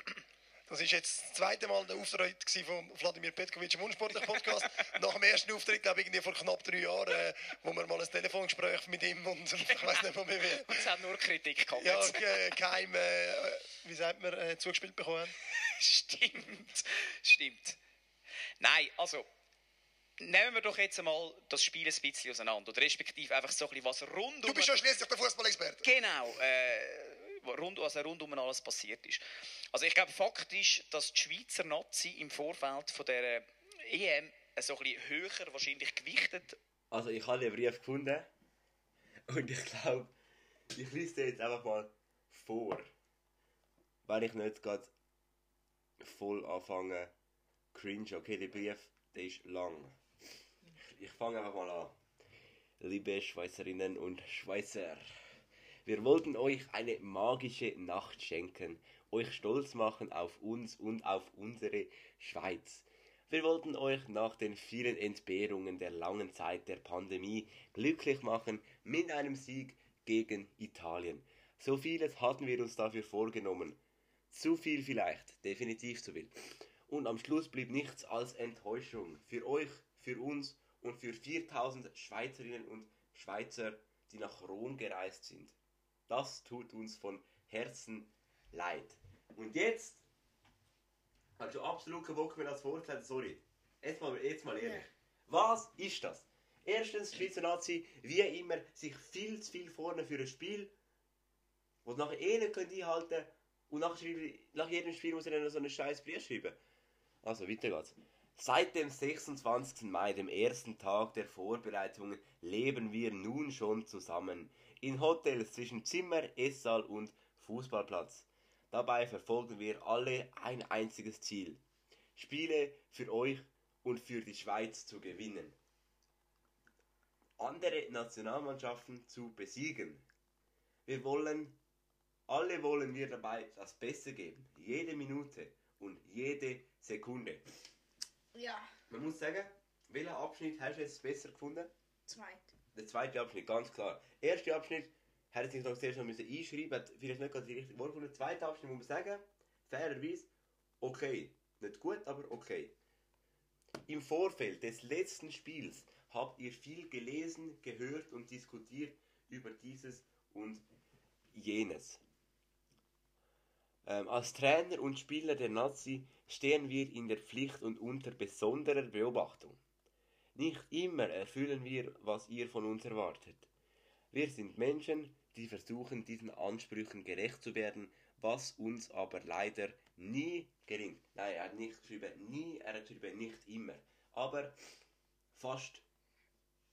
S5: Das war jetzt das zweite Mal der Auftritt von Wladimir Petkovic im Unsportlichen Podcast. Nach dem ersten Auftritt, glaube ich, irgendwie vor knapp drei Jahren, äh, wo wir mal ein Telefongespräch mit ihm und ich weiß nicht von mir wie.
S4: Und es hat nur Kritik gehabt.
S5: Ja, geheim, äh, wie sagt man, äh, zugespielt bekommen.
S4: Stimmt. Stimmt. Nein, also. Nehmen wir doch jetzt einmal das Spiel ein bisschen auseinander. Oder respektive einfach so ein bisschen, was rund
S5: Du bist ja schließlich der Fußballexperte.
S4: Genau, äh, rund, was rundum alles passiert ist. Also ich glaube faktisch, dass die Schweizer Nazi im Vorfeld von der EM so ein bisschen höher wahrscheinlich gewichtet
S1: Also, ich habe den Brief gefunden und ich glaube, ich lese den jetzt einfach mal vor. Wenn ich nicht gerade voll anfange, cringe. Okay, der Brief, der ist lang. Ich fange einfach mal an. Liebe Schweizerinnen und Schweizer, wir wollten euch eine magische Nacht schenken, euch stolz machen auf uns und auf unsere Schweiz. Wir wollten euch nach den vielen Entbehrungen der langen Zeit der Pandemie glücklich machen mit einem Sieg gegen Italien. So vieles hatten wir uns dafür vorgenommen. Zu viel vielleicht, definitiv zu viel. Und am Schluss blieb nichts als Enttäuschung für euch, für uns und für 4000 Schweizerinnen und Schweizer, die nach Rom gereist sind. Das tut uns von Herzen leid. Und jetzt hast du absolut keinen Bock mehr, das vorzulesen, sorry. Jetzt mal, jetzt mal ehrlich. Was ist das? Erstens, Schweizer Nazi, wie immer, sich viel zu viel vorne für ein Spiel, wo sie nachher eh nicht einhalten können. Und nach, nach jedem Spiel muss er dann noch so einen scheiß Brief schreiben. Also, weiter geht's. Seit dem 26. Mai, dem ersten Tag der Vorbereitungen, leben wir nun schon zusammen. In Hotels zwischen Zimmer, Esssaal und Fußballplatz. Dabei verfolgen wir alle ein einziges Ziel. Spiele für euch und für die Schweiz zu gewinnen. Andere Nationalmannschaften zu besiegen. Wir wollen, alle wollen wir dabei das Beste geben. Jede Minute und jede Sekunde.
S2: Ja,
S1: Man muss sagen, welchen Abschnitt hast du jetzt besser gefunden?
S2: zweit.
S1: Der zweite Abschnitt, ganz klar. Erster Abschnitt hätte sich noch zuerst noch müssen einschreiben hat vielleicht nicht gerade die richtige Worte gefunden. Der zweite Abschnitt muss man sagen, fairerweise, okay. Nicht gut, aber okay. Im Vorfeld des letzten Spiels habt ihr viel gelesen, gehört und diskutiert über dieses und jenes. Ähm, als Trainer und Spieler der Nazi stehen wir in der Pflicht und unter besonderer Beobachtung. Nicht immer erfüllen wir, was ihr von uns erwartet. Wir sind Menschen, die versuchen, diesen Ansprüchen gerecht zu werden, was uns aber leider nie gelingt. Nein, er hat nicht geschrieben nie, er hat geschrieben nicht immer. Aber fast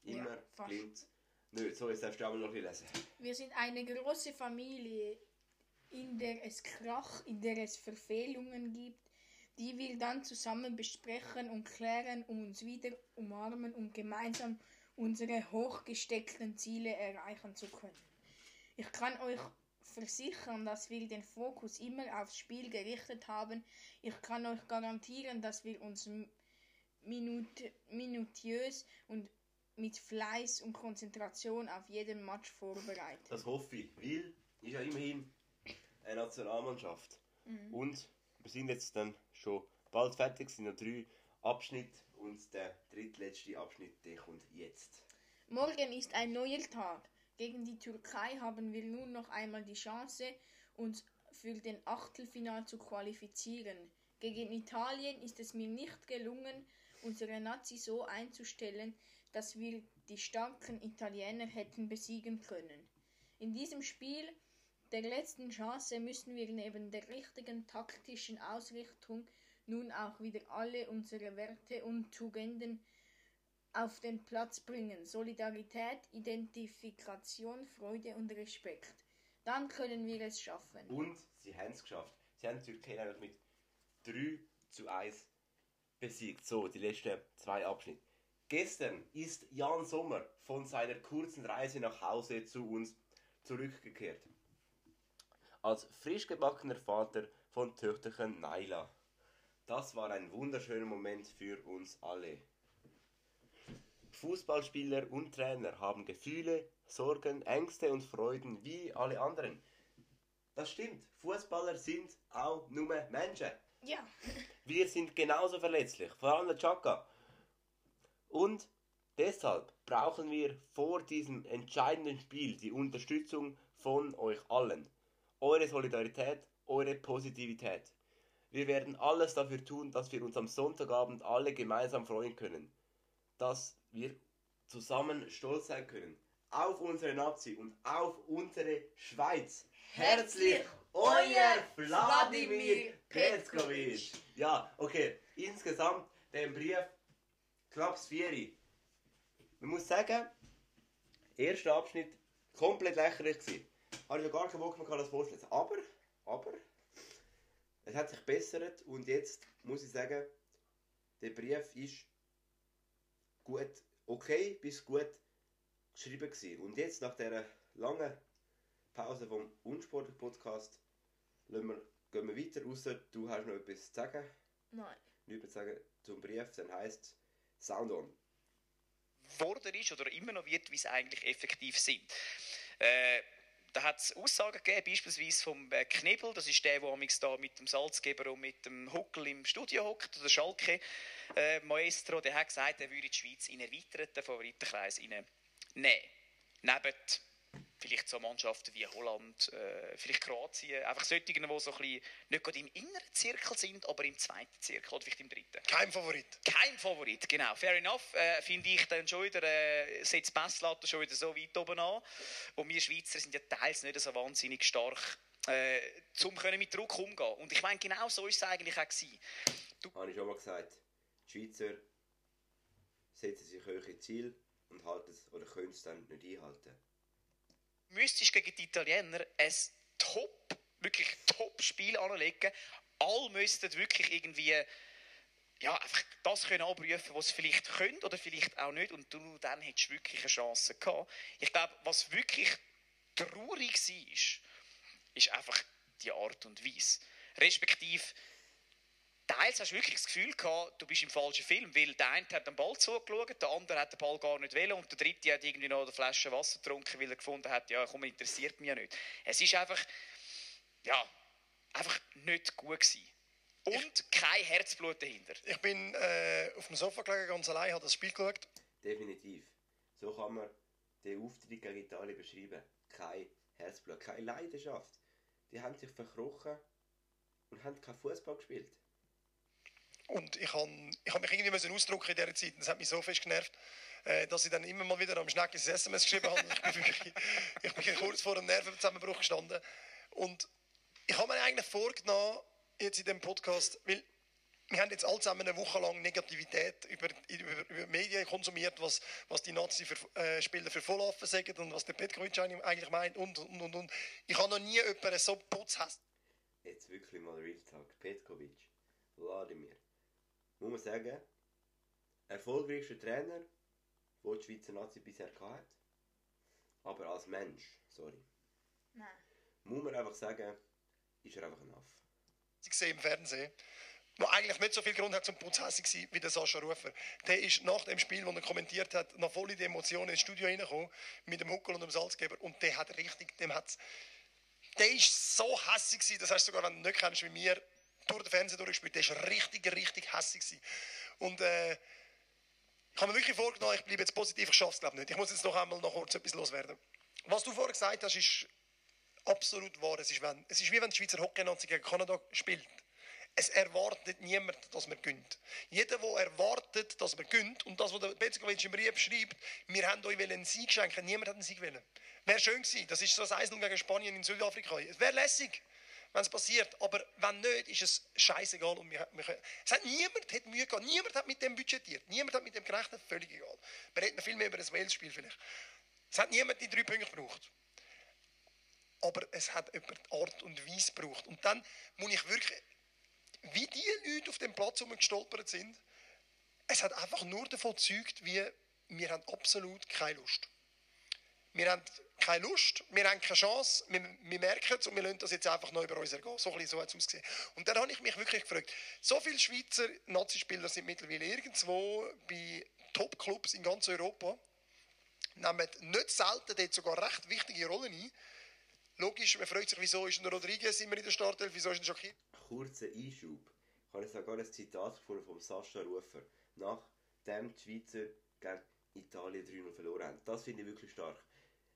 S1: immer
S2: Ja, fast.
S1: gelingt nicht. So, jetzt darfst du auch noch bisschen lesen.
S2: Wir sind eine große Familie, in der es Krach, in der es Verfehlungen gibt, die wir dann zusammen besprechen und klären, um uns wieder umarmen und gemeinsam unsere hochgesteckten Ziele erreichen zu können. Ich kann euch versichern, dass wir den Fokus immer aufs Spiel gerichtet haben. Ich kann euch garantieren, dass wir uns minut minutiös und mit Fleiß und Konzentration auf jeden Match vorbereiten.
S1: Das hoffe ich, weil ist ja immerhin eine Nationalmannschaft. Und wir sind jetzt dann schon bald fertig, sind noch drei Abschnitte und der drittletzte Abschnitt, der kommt jetzt.
S2: Morgen ist ein neuer Tag. Gegen die Türkei haben wir nun noch einmal die Chance, uns für den Achtelfinal zu qualifizieren. Gegen Italien ist es mir nicht gelungen, unsere Nazi so einzustellen, dass wir die starken Italiener hätten besiegen können. In diesem Spiel der letzten Chance müssen wir neben der richtigen taktischen Ausrichtung nun auch wieder alle unsere Werte und Tugenden auf den Platz bringen. Solidarität, Identifikation, Freude und Respekt. Dann können wir es schaffen.
S1: Und sie haben es geschafft. Sie haben die Türkei nämlich mit 3 zu 1 besiegt. So, die letzten zwei Abschnitte. Gestern ist Jan Sommer von seiner kurzen Reise nach Hause zu uns zurückgekehrt. Als frisch gebackener Vater von Töchterchen Naila. Das war ein wunderschöner Moment für uns alle. Fußballspieler und Trainer haben Gefühle, Sorgen, Ängste und Freuden wie alle anderen. Das stimmt. Fußballer sind auch nur Menschen.
S2: Ja,
S1: Wir sind genauso verletzlich, vor allem der Chaka. Und deshalb brauchen wir vor diesem entscheidenden Spiel die Unterstützung von euch allen. Eure Solidarität, eure Positivität. Wir werden alles dafür tun, dass wir uns am Sonntagabend alle gemeinsam freuen können. Dass wir zusammen stolz sein können. Auf unsere Nazi und auf unsere Schweiz. Herzlich, euer Wladimir Petkovic. Ja, okay. Insgesamt den Brief Klaps 4. Man muss sagen, erster Abschnitt komplett lächerlich gewesen. Habe ich noch gar keinen Bock mehr das vorzulesen. Aber, aber, es hat sich bessert und jetzt muss ich sagen, der Brief ist gut, okay bis gut geschrieben gewesen. Und jetzt nach dieser langen Pause vom Unsport-Podcast lassen wir, gehen wir weiter raus. Du hast noch etwas zu sagen?
S2: nein.
S1: Nichts zu sagen zum Brief, dann heisst Sound on.
S4: geworden ist oder immer noch wird, wie es eigentlich effektiv sind. Äh, da hat es Aussagen gegeben, beispielsweise vom äh, Knebel, das ist der, der da mit dem Salzgeber und mit dem Huckel im Studio hockt, der Schalke äh, Maestro, der hat gesagt, er würde die Schweiz in erweiterten Favoritenkreis nehmen. Neben vielleicht so Mannschaften wie Holland, äh, vielleicht Kroatien, einfach solche, die so ein bisschen nicht gerade im inneren Zirkel sind, aber im zweiten Zirkel oder vielleicht im dritten.
S5: Kein Favorit.
S4: Kein Favorit, genau. Fair enough. Äh, Finde ich dann schon wieder, äh, setzt die Messlatte schon wieder so weit oben an. Und wir Schweizer sind ja teils nicht so wahnsinnig stark, äh, zum können mit Druck umgehen. Und ich meine, genau so ist es eigentlich auch gewesen.
S1: Habe ich schon mal gesagt. Die Schweizer setzen sich hohe Ziele und halten es oder können es dann nicht einhalten.
S4: Müsstest gegen die Italiener ein Top, wirklich Top-Spiel anlegen. Alle müssten wirklich irgendwie ja, einfach das können abrufen, was sie vielleicht können oder vielleicht auch nicht. Und du dann hättest du wirklich eine Chance gehabt. Ich glaube, was wirklich traurig war, ist einfach die Art und Weise. Respektive, teils hast du wirklich das Gefühl gehabt, du bist im falschen Film, weil der eine hat den Ball zugeschaut, der andere hat den Ball gar nicht wollen und der dritte hat irgendwie noch eine Flasche Wasser getrunken, weil er gefunden hat, ja, komm, interessiert mich ja nicht. Es ist einfach, ja, einfach nicht gut gewesen. Und kein Herzblut dahinter.
S5: Ich bin äh, auf dem Sofa gelegen, ganz allein, habe das Spiel geschaut.
S1: Definitiv. So kann man den Auftritt gegen Italien beschreiben. Kein Herzblut, keine Leidenschaft. Die haben sich verkrochen und haben keinen Fußball gespielt.
S5: Und ich habe ich hab mich irgendwie ausdrücken in dieser Zeit. Das hat mich so fest genervt, äh, dass ich dann immer mal wieder am Schneck ins SMS geschrieben habe. Ich bin wirklich, ich bin kurz vor einem Nervenzusammenbruch gestanden. Und ich habe mir eigentlich vorgenommen, jetzt in dem Podcast, weil wir haben jetzt alle zusammen eine Woche lang Negativität über, über, über Medien konsumiert, was, was die Nazi-Spieler für Volllaffen sagen und was der Petkovic eigentlich meint und, und, und, und. Ich habe noch nie jemanden so putzhass.
S1: Jetzt wirklich mal Real Talk. Petkovic, Wladimir. Muss man sagen, erfolgreichster Trainer, den die Schweizer Nazi bisher hatte. Aber als Mensch, sorry,
S2: Nein.
S1: muss man einfach sagen, ist er einfach ein Affe.
S5: gesehen im Fernsehen, der eigentlich nicht so viel Grund hat zum putzhässig zu sein wie der Sascha Rufer. Der ist nach dem Spiel, das er kommentiert hat, noch voll in die Emotionen ins Studio reingekommen, mit dem Huckel und dem Salzgeber. Und der hat richtig, dem hat's, der ist so hässig gewesen, das heißt sogar, wenn du ihn nicht kennst wie mir, durch den Fernseher durchgespielt, der ist richtig, richtig gewesen. Und, äh, ich habe mir wirklich vorgenommen, ich bleibe jetzt positiv, ich schaffe es glaube nicht. Ich muss jetzt noch einmal noch kurz etwas loswerden. Was du vorher gesagt hast, ist absolut wahr. Es ist, wenn, es ist wie wenn die Schweizer Hockey-Nazi gegen Kanada spielt. Es erwartet niemand, dass man gönnt. Jeder, der erwartet, dass man gönnt, und das, was der Bezkovic im Brief schreibt, wir haben euch einen Sieg schenken, niemand hat einen Sieg wollen. Wäre schön gewesen, das ist so das 1 gegen Spanien in Südafrika. Es wäre lässig, wenn es passiert, aber wenn nicht, ist es scheißegal. Und wir, wir, es hat, niemand hat Mühe gehabt, niemand hat mit dem budgetiert, niemand hat mit dem gerechnet, völlig egal. Wir reden viel mehr über das Wales-Spiel vielleicht. Es hat niemand die drei Punkte gebraucht aber es hat jemand Art und Weise gebraucht. Und dann muss ich wirklich, wie die Leute auf dem Platz gestolpert sind, es hat einfach nur davon gezeugt, wie wir haben absolut keine Lust. Wir haben keine Lust, wir haben keine Chance, wir, wir merken es und wir lassen das jetzt einfach noch über uns ergehen. So, so hat es ausgesehen. Und dann habe ich mich wirklich gefragt, so viele Schweizer Nazispieler sind mittlerweile irgendwo bei Top-Clubs in ganz Europa, nehmen nicht selten dort sogar recht wichtige Rollen ein, Logisch, man freut sich, wieso ist ein Rodriguez immer in der Startelf, wieso ist ein Shakir?
S1: Kurzer Einschub. Ich habe sogar ein Zitat gefunden von Sascha Rufer. Nachdem die Schweizer gegen Italien 3 verloren haben. Das finde ich wirklich stark.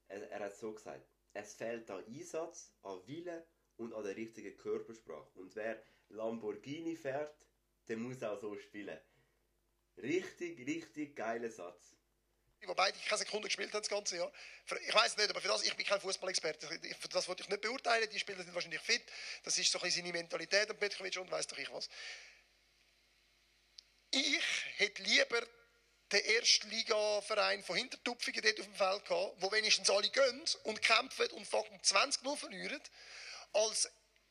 S1: Er, er hat so gesagt, es fehlt an Einsatz, an Wille und an der richtigen Körpersprache. Und wer Lamborghini fährt, der muss auch so spielen. Richtig, richtig geiler Satz.
S5: Wobei die keine Sekunde gespielt haben das ganze Jahr. Ich weiß nicht, aber für das, ich bin kein Fußballexperte. Für das wollte ich nicht beurteilen. Die Spieler sind wahrscheinlich fit. Das ist so ein seine Mentalität und Petkovic und weiß doch ich was. Ich hätte lieber den Erstliga-Verein von Hintertupfingen dort auf dem Feld gehabt, wo wenigstens alle gehen und kämpfen und fucking 20-0 verlieren, als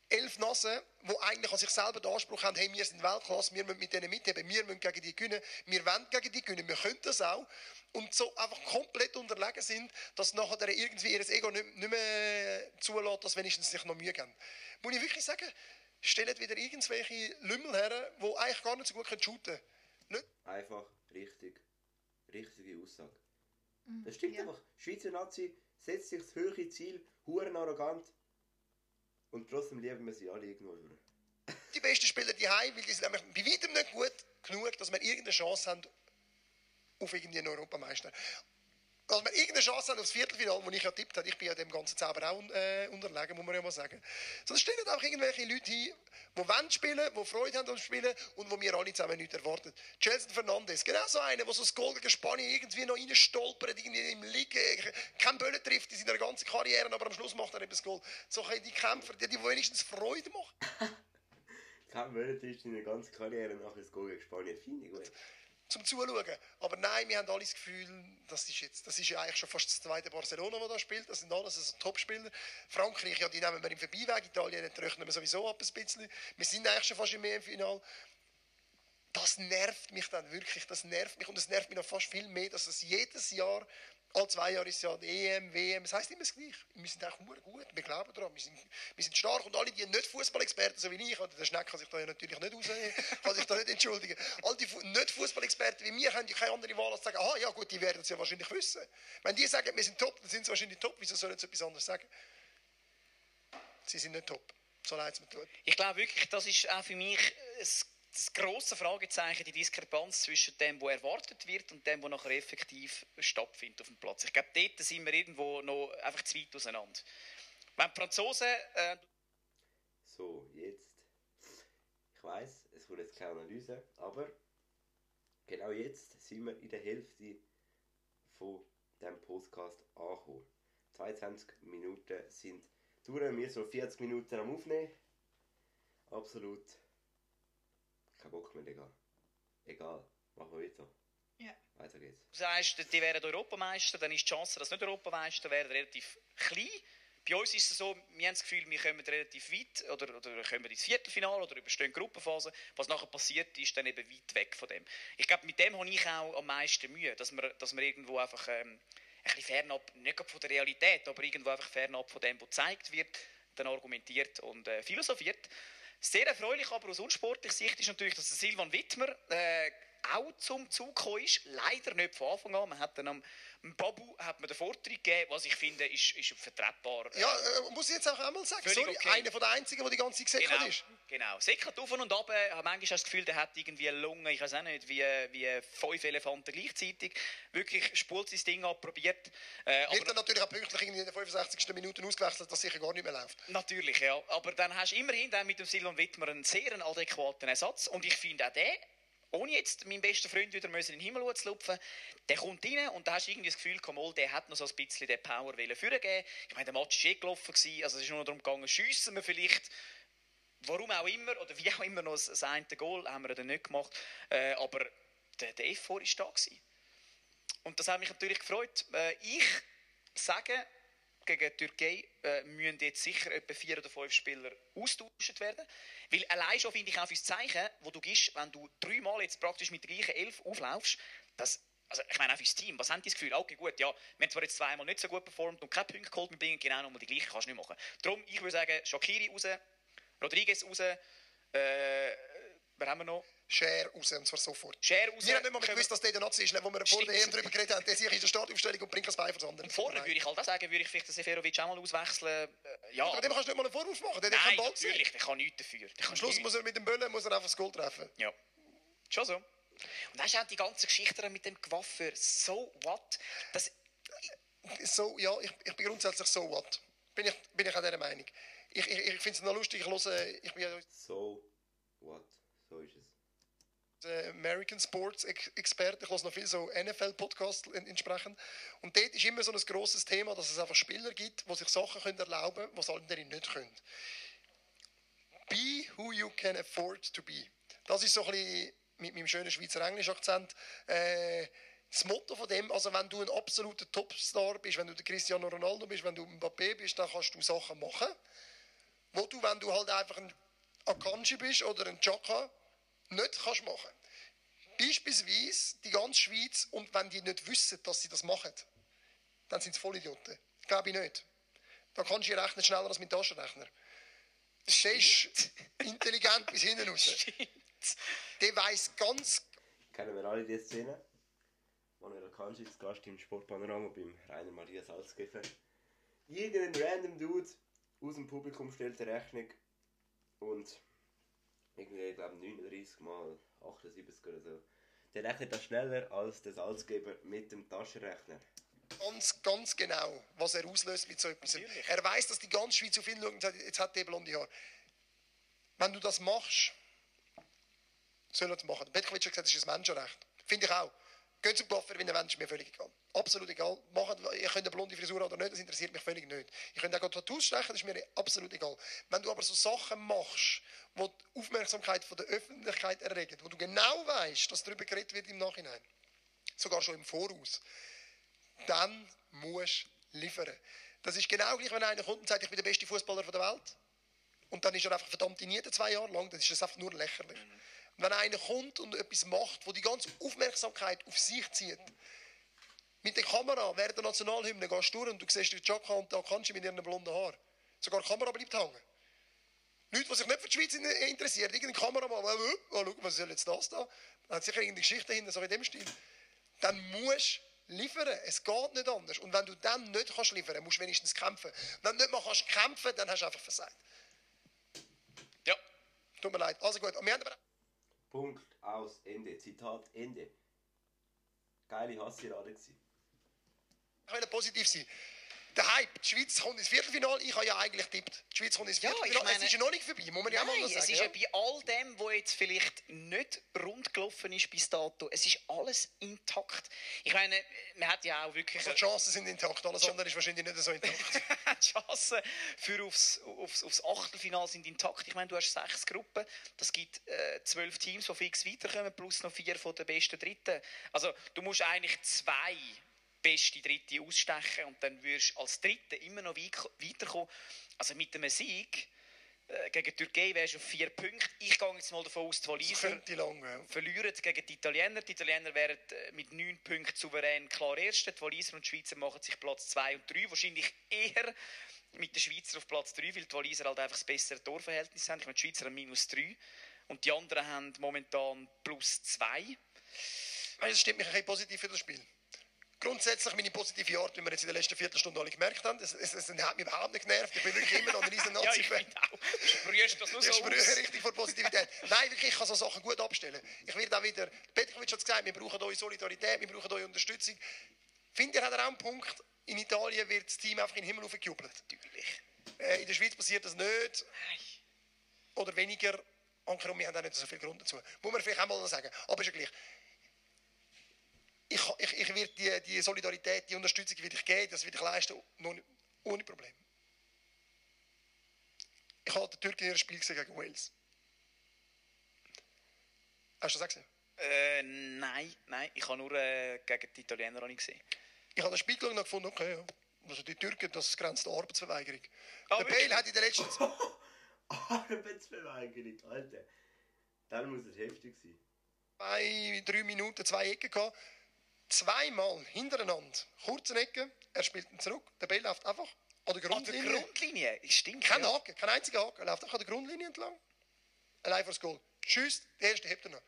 S5: elf Nassen, die eigentlich an sich selber den Anspruch haben, hey, wir sind Weltklasse, wir müssen mit denen mitheben, wir müssen gegen die gewinnen, wir wollen gegen die gewinnen, wir können das auch. Und so einfach komplett unterlegen sind, dass nachher irgendwie ihr Ego nicht, mehr zulässt, dass wenigstens sich noch Mühe geben. Muss ich wirklich sagen, stellt wieder irgendwelche Lümmel her, die eigentlich gar nicht so gut shooten können.
S1: Einfach richtig, richtige Aussage. Das stimmt
S2: ja.
S1: einfach. Schweizer Nazi setzt sich das höhere Ziel, huren arrogant. Und trotzdem lieben wir sie alle irgendwo über.
S5: Die besten Spieler die weil die sind nämlich bei weitem nicht gut genug, dass wir irgendeine Chance haben auf irgendwie einen Europameister. Dass wir irgendeine Chance haben aufs Viertelfinale, wo ich ja tippt habe, ich bin ja dem ganzen Zauber auch äh, unterlegen, muss man ja mal sagen. Sonst stehen auch irgendwelche Leute hin, die wollen spielen, die Freude haben am Spielen und wo wir alle zusammen nichts erwarten. Jelson Fernandes, genau so einer, der so das Goal gegen Spanien irgendwie noch reinstolpert, irgendwie im Liegen, kein Böllen trifft in seiner ganzen Karriere, aber am Schluss macht er eben das Goal. So können die Kämpfer, die, die wenigstens Freude machen.
S1: Kein Monat ist in der ganzen Karriere nachher das Goal gegen Spanien. Finde ich gut.
S5: Zum Zuschauen. Aber nein, wir haben alle das Gefühl, das ist, jetzt, das ist ja eigentlich schon fast das zweite Barcelona, das da spielt. Das sind alles also Topspieler. Frankreich, ja, die nehmen wir im Vorbeiweg. Italien die rechnen wir sowieso ab ein bisschen. Wir sind eigentlich schon fast im EM-Final. das nervt mich dann wirklich, das nervt mich und es nervt mich noch fast viel mehr, dass es jedes Jahr, alle zwei Jahre ist ja die EM, WM, es heisst immer das Gleiche. Wir sind auch nur gut, wir glauben daran, wir sind, wir sind stark und alle, die nicht Fußballexperten, so wie ich, oder der Schneck kann sich da ja natürlich nicht raus, kann sich da nicht entschuldigen, all die nicht Fußballexperten wie wir haben ja keine andere Wahl als zu sagen, ah ja gut, die werden es ja wahrscheinlich wissen. Wenn die sagen, wir sind top, dann sind sie wahrscheinlich top, wieso sollen sie etwas anderes sagen? Sie sind nicht top, so leid es mir tut.
S4: Ich glaube wirklich, das ist auch für mich das, das grosse Fragezeichen, die Diskrepanz zwischen dem, was erwartet wird und dem, was nachher effektiv stattfindet auf dem Platz. Ich glaube, dort sind wir irgendwo noch einfach zu weit auseinander. Wenn die Franzosen äh,
S1: So, jetzt. Ich weiß, es wurde jetzt keine Analyse, aber genau jetzt sind wir in der Hälfte von dem Podcast angekommen. 22 Minuten sind durch, wir so 40 Minuten am Aufnehmen. Absolut kein Bock mehr, Digga. Egal, machen wir weiter.
S2: Ja.
S1: Weiter geht's.
S4: sagst, die wären Europameister, dann ist die Chance, dass sie nicht Europameister werden, relativ klein. Bei uns ist es so, wir haben das Gefühl, wir kommen relativ weit oder, oder kommen ins Viertelfinale oder überstehen die Gruppenphase. Was nachher passiert, ist dann eben weit weg von dem. Ich glaube, mit dem habe ich auch am meisten Mühe, dass man, dass man irgendwo einfach ähm, ein bisschen fernab, nicht gerade von der Realität, aber irgendwo einfach fernab von dem, was gezeigt wird, dann argumentiert und äh, philosophiert. Sehr erfreulich aber aus unsportlicher Sicht ist natürlich, dass Silvan Wittmer äh, auch zum Zug ist. Leider nicht von Anfang an. Man hat dann am Babu hat man den Vortritt gegeben, was ich finde, ist, ist vertretbar.
S5: Ja, äh, muss ich jetzt auch einmal sagen, sorry,
S4: okay.
S5: einer von den einzigen, der die ganze Zeit gesäckert
S4: Genau,
S5: ist.
S4: genau. Säckert auf und ab. Habe manchmal das Gefühl, der hat irgendwie eine Lunge, ich weiß auch nicht, wie, wie fünf Elefanten gleichzeitig. Wirklich spult sein Ding ab, probiert. Äh,
S5: Wird dann natürlich auch pünktlich in der 65. Minute ausgewechselt, dass sicher gar nicht mehr läuft.
S4: natürlich, ja. Aber dann hast du immerhin dann mit dem Silvan Wittmer einen sehr adäquaten Ersatz. Und ich finde auch der, ohne jetzt meinen besten Freund wieder in den Himmel zu lupfen, der kommt rein und da hast du irgendwie das Gefühl, komm, der hat noch so ein bisschen den Power führen geben. Ich meine, der Match war eh gelaufen, also es ist nur darum gegangen, schiessen wir vielleicht warum auch immer, oder wie auch immer noch das eine Goal haben wir dann nicht gemacht, äh, aber der, der Effort war da. Gewesen. Und das hat mich natürlich gefreut. Äh, ich sage, gegen die Türkei äh, müssen jetzt sicher etwa vier oder fünf Spieler austauscht werden. Weil allein schon finde ich auch fürs Zeichen, wo du gibst, wenn du dreimal jetzt praktisch mit der gleichen Elf auflaufst, das, also ich meine auch fürs Team, was haben die das Gefühl? Okay, gut, ja, wir haben zwar jetzt zweimal nicht so gut performt und keine Punkte geholt, wir bringen genau nochmal die gleichen, kannst du nicht machen. Darum, ich würde sagen, Shakiri raus, Rodriguez raus, äh, wer haben wir noch?
S5: Share raus, und zwar sofort.
S4: Share raus.
S5: Wir haben nicht mal gewusst, dass der der Nazi ist, wo wir vor der EM darüber geredet haben. Der sich in der Startaufstellung und bringt das Bein von.
S4: Vorher würde ich halt auch sagen, würde ich vielleicht den Seferovic auch mal auswechseln. Äh, ja,
S5: Aber dem kannst du nicht mal einen Vorwurf machen, der
S4: nein,
S5: Ball
S4: natürlich, der kann nichts dafür. Der kann
S5: Am Schluss
S4: nichts.
S5: muss er mit dem Böllen muss er einfach das Goal treffen.
S4: Ja, schon so. Und dann ist auch die ganze Geschichte mit dem Gewaffer. So what? Das,
S5: So, ja, ich, ich bin grundsätzlich so what. Bin ich, bin ich an dieser Meinung. Ich, ich, ich finde es noch lustig, ich höre, ich bin ja
S1: So, what? So ist es.
S5: äh, American Sports Ex- Experte, ich höre noch viel so NFL-Podcasts en- entsprechend. Und dort ist immer so ein grosses Thema, dass es einfach Spieler gibt, die sich Sachen können erlauben können, die es andere nicht können. Be who you can afford to be. Das ist so ein bisschen mit meinem schönen Schweizer Englisch-Akzent äh, das Motto von dem. Also wenn du ein absoluter Topstar bist, wenn du der Cristiano Ronaldo bist, wenn du Mbappé bist, dann kannst du Sachen machen, wo du, wenn du halt einfach ein Akanji bist oder ein Chaka, nicht kannst machen. Beispielsweise die ganze Schweiz und wenn die nicht wissen, dass sie das machen, dann sind sie Vollidioten. Glaube ich nicht. Da kannst du rechnen schneller als mit Taschenrechner. Der ist intelligent bis hinten raus. Der weiß ganz
S1: Kennen wir alle die Szene? Manuel Akanji ist Gast im Sportpanorama beim Rainer Maria Salzgeber. Irgendein random Dude aus dem Publikum stellt eine Rechnung und irgendwie, ich glaube 39 mal 78 oder so. Der rechnet das schneller als der Salzgeber mit dem Taschenrechner.
S5: ganz, ganz genau, was er auslöst mit so etwas.
S4: Natürlich.
S5: Er weiß, dass die ganze Schweiz auf ihn schaut und sagt, jetzt hat der blonde Haar. Wenn du das machst, soll er das machen. Petkovic hat gesagt, das ist ein Menschenrecht. Finde ich auch. Geht zum Coiffeur, wenn ihr wollt, ist mir völlig egal. Absolut egal. Macht, ihr könnt eine blonde Frisur oder nicht, das interessiert mich völlig nicht. Ihr könnt auch Tattoos stechen, das ist mir absolut egal. Wenn du aber so Sachen machst, die die Aufmerksamkeit von der Öffentlichkeit erregen, wo du genau weißt, dass darüber geredet wird im Nachhinein, sogar schon im Voraus, dann musst du liefern. Das ist genau gleich, wenn einer kommt und sagt, ich bin der beste Fußballer der Welt. Und dann ist er einfach verdammt in zwei Jahre lang, dann ist das einfach nur lächerlich. Und wenn einer kommt und etwas macht, wo die ganze Aufmerksamkeit auf sich zieht, mit der Kamera während der Nationalhymne gehst du durch und du siehst den Chaka und da kannst du mit ihren blonden Haar. Sogar die Kamera bleibt hängen. Leute, die sich nicht für die Schweiz in- interessieren, irgendeine Kameramann, oh, oh, schau, was soll jetzt das da? Hat sicher irgendeine Geschichte dahinter, so in dem Stil. Dann musst du liefern. Es geht nicht anders. Und wenn du dann nicht kannst liefern, musst du wenigstens kämpfen. Wenn du nicht mal kannst kämpfen, dann hast du einfach versagt.
S4: Ja.
S5: Tut mir leid. Also gut. Und wir haben aber
S1: Punkt, aus, Ende. Zitat, Ende. Geile Hassirade gewesen.
S5: können positiv sein. Der Hype, die Schweiz kommt ins Viertelfinale. Ich habe ja eigentlich getippt, die Schweiz kommt ins
S4: Ja,
S5: Viertelfinale.
S4: ich meine-
S5: es ist ja noch nicht vorbei, muss man ja auch mal sagen.
S4: es ist
S5: ja?
S4: ja bei all dem, wo jetzt vielleicht nicht rund gelaufen ist bis dato, es ist alles intakt. Ich meine, man hat ja auch wirklich
S5: Also die Chancen sind intakt, alles andere ist wahrscheinlich nicht so intakt.
S4: die Chancen für aufs, aufs, aufs Achtelfinale sind intakt. Ich meine, du hast sechs Gruppen, das gibt äh, zwölf Teams, die fix weiterkommen, plus noch vier von den besten Dritten. Also du musst eigentlich zwei beste Dritte ausstechen und dann wirst du als Dritte immer noch wei- weiterkommen. Also mit einem Sieg äh, gegen die Türkei wärst du auf vier Punkte. Ich gehe jetzt mal davon aus, die
S5: Das
S4: Waliser.
S5: Ja.
S4: verlieren gegen die Italiener. Die Italiener wären äh, mit neun Punkten souverän klar Erste. Die Waliser und die Schweizer machen sich Platz 2 und 3. Wahrscheinlich eher mit den Schweizer auf Platz 3, weil die Waliser halt einfach das bessere Torverhältnis haben. Ich meine, die Schweizer haben minus 3 und die anderen haben momentan plus 2.
S5: Das stimmt mich ein bisschen positiv für das Spiel. Grundsätzlich meine positive Art, wie wir jetzt in der letzten Viertelstunde alle gemerkt haben, es, es, es hat mich überhaupt nicht genervt. Ich bin wirklich immer noch ein riesen
S4: Ja,
S5: nazi
S4: ich finde auch. Du sprühst das nur so
S5: Ich sprühe richtig vor Positivität. Nein, wirklich, ich kann so Sachen gut abstellen. Ich werde auch wieder, Petkovic hat es gesagt, wir brauchen eure Solidarität, wir brauchen eure Unterstützung. Findet ihr, hat er auch einen Punkt, in Italien wird das Team einfach in den Himmel aufgejubelt.
S4: Natürlich.
S5: Äh, in der Schweiz passiert das nicht
S4: Nein.
S5: oder weniger. Anker und wir haben auch nicht so viel Grund dazu. Muss man vielleicht auch mal sagen. Aber ist ja gleich. Ich, ich, ich werde die, die Solidarität, die Unterstützung werde ich geben, das werde ich leisten, nicht- ohne Problem. Ich habe die Türken in ihrem Spiel gesehen gegen Wales. Hast du das auch gesehen?
S4: Äh, nein, nein. Ich habe nur äh, gegen die Italiener habe ich gesehen.
S5: Ich habe das Spiel geschaut und gefunden, okay, ja. Also die Türken, das grenzt an Arbeitsverweigerung.
S4: Ah,
S5: der? Bale hat in den letzten
S1: Arbeitsverweigerung, Alter. Dann muss es heftig sein.
S5: zwei, drei Minuten zwei Ecken gehabt. Zweimal hintereinander, kurze Ecke, er spielt ihn zurück. Der Ball läuft einfach an der
S4: An der
S5: Grundlinie.
S4: Grundlinie, stimmt.
S5: Kein
S4: ja.
S5: Haken, kein einziger Haken. Er läuft einfach an der Grundlinie entlang. Allein fürs Goal. Tschüss, der erste hebt er noch.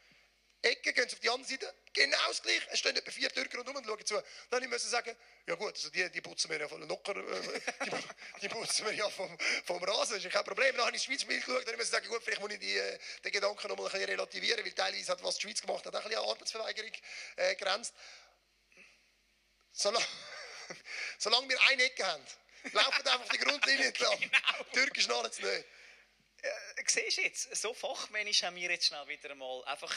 S5: Ecke, gehen sie auf die andere Seite, genau das gleiche. Es stehen etwa vier Türken rundherum und schauen zu. Dann ich sagen, ja gut, also die, die putzen wir ja von locker, äh, die, die putzen wir ja vom, vom Rasen, das ist kein Problem. Dann habe ich das Schweiz-Spiel geschaut, dann ich sagen, gut, vielleicht muss ich die, äh, den Gedanken noch mal ein bisschen relativieren, weil teilweise hat, was die Schweiz gemacht hat, auch ein bisschen an Arbeitsverweigerung äh, grenzt. Solange, solange wir eine Ecke haben, laufen einfach die Grundlinie entlang.
S4: Genau.
S5: Die Türken schnallen es nicht.
S4: Äh, siehst du jetzt, so fachmännisch haben wir jetzt schnell wieder einmal einfach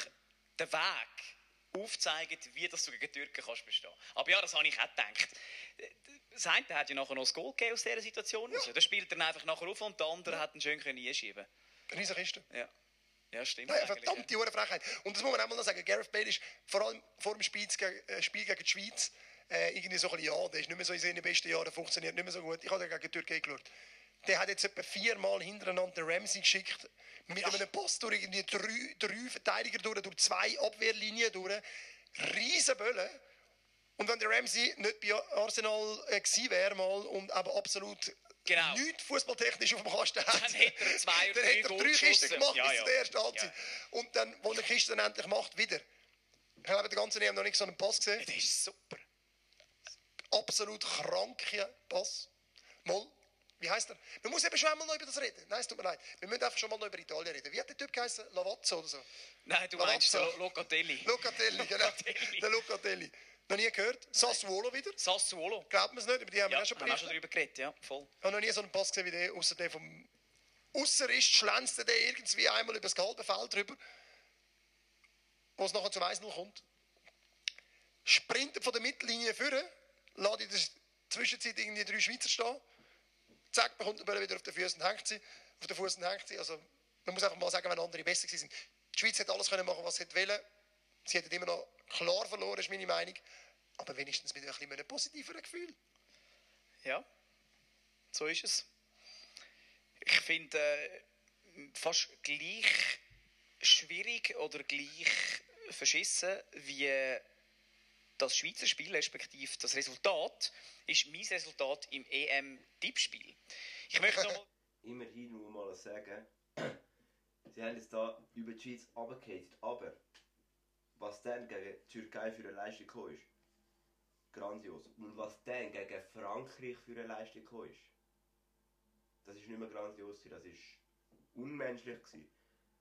S4: den Weg aufzeigen, wie das du gegen die Türken kannst bestehen. Aber ja, das habe ich auch gedacht. Das eine hat ja nachher noch das Goal gegeben aus dieser Situation. Ja. Der spielt dann einfach nachher auf und der andere hat ihn schön können einschieben
S5: Riesen Kiste.
S4: Ja, ja stimmt.
S5: Nein, verdammte hure Frechheit. Und das muss man auch mal noch sagen. Gareth Bale ist vor allem vor dem Spiel, gegen- äh, Spiel gegen die Schweiz äh, irgendwie so ein bisschen, ja, der ist nicht mehr so in seinen besten Jahren, funktioniert nicht mehr so gut. Ich habe gegen die Türkei geschaut. Der hat jetzt etwa viermal hintereinander den Ramsey geschickt, mit einem Pass durch irgendwie drei, drei Verteidiger durch, durch zwei Abwehrlinien durch. Riesen Böllen. Und wenn der Ramsey nicht bei Arsenal äh, gewesen wäre mal und aber absolut
S4: Genau.
S5: nichts fußballtechnisch auf dem Kasten hat,
S4: Dann hätte er zwei oder
S5: dann
S4: drei
S5: er drei Kisten gemacht
S4: Ja,
S5: bis
S4: ja.
S5: zur ersten Halbzeit.
S4: Ja.
S5: Und dann, wo er die Kiste dann endlich macht, wieder. Ich habe den ganzen EM noch nicht so einen Pass gesehen.
S4: Das ist super.
S5: Absolut kranker Pass. Moll. Wie heißt er? Man muss eben schon einmal noch über das reden. Nein, es tut mir leid. Wir müssen einfach schon mal noch über Italien reden. Wie hat der Typ geheißen? Lavazzo oder so?
S4: Nein, du
S5: Lavazzo.
S4: meinst Lo- Locatelli.
S5: Locatelli, genau.
S4: Locatelli.
S5: Der Locatelli. Noch nie gehört. Sassuolo wieder.
S4: Sassuolo.
S5: Glaubt man es nicht, über die haben wir
S4: Ja,
S5: auch schon
S4: haben wir schon darüber geredet, ja, voll.
S5: Ich habe noch nie so einen Pass gesehen wie der, außer der vom Ausserist schlänzt der irgendwie einmal über das halbe Feld drüber, wo es nachher zum 1-0 kommt. Sprintet von der Mittellinie führen, lässt in der Zwischenzeit irgendwie drei Schweizer stehen. Zack, bekommt der Ball wieder auf den Füßen und hängt sie. Auf den Fuß hängt sie. Also, man muss einfach mal sagen, wenn andere besser waren. Die Schweiz hätte alles können machen, was sie wollte. Sie hätten immer noch klar verloren, ist meine Meinung. Aber wenigstens mit ein einem positiveren Gefühl.
S4: Ja, so ist es. Ich finde, äh, fast gleich schwierig oder gleich verschissen wie das Schweizer Spiel, respektive das Resultat, ist mein Resultat im EM-Tippspiel. Ich möchte nochmal...
S1: Immerhin muss mal sagen, sie haben jetzt da über die Schweiz runtergehakt, aber was dann gegen die Türkei für eine Leistung gekommen ist, grandios. Und was dann gegen Frankreich für eine Leistung gekommen ist, das ist nicht mehr grandios, das ist unmenschlich gewesen.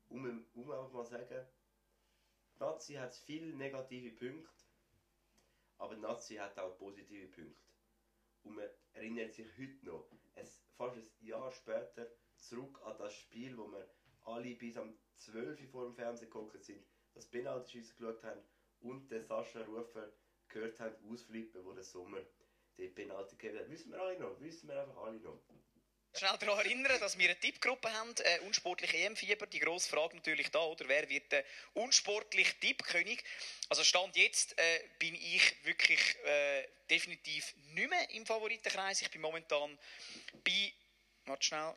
S1: Um, um einfach mal sagen, die Nazi hat viele negative Punkte, aber Nazi hat auch positive Punkte. Und man erinnert sich heute noch, es, fast ein Jahr später, zurück an das Spiel, wo wir alle bis am 12 Uhr vor dem Fernsehen geguckt sind, das Penalty-Schießen geschaut haben und den Sascha Rufer gehört haben, ausflippen, wo der Sommer den Penalty gegeben hat. Wissen wir alle noch, wissen wir einfach alle noch.
S4: Schnell daran erinnern, dass wir eine Tippgruppe haben, äh, unsportliche EM-Fieber. Die grosse Frage natürlich da, oder? Wer wird der unsportliche Tippkönig? Also Stand jetzt äh, bin ich wirklich äh, definitiv nicht mehr im Favoritenkreis. Ich bin momentan bei, warte schnell,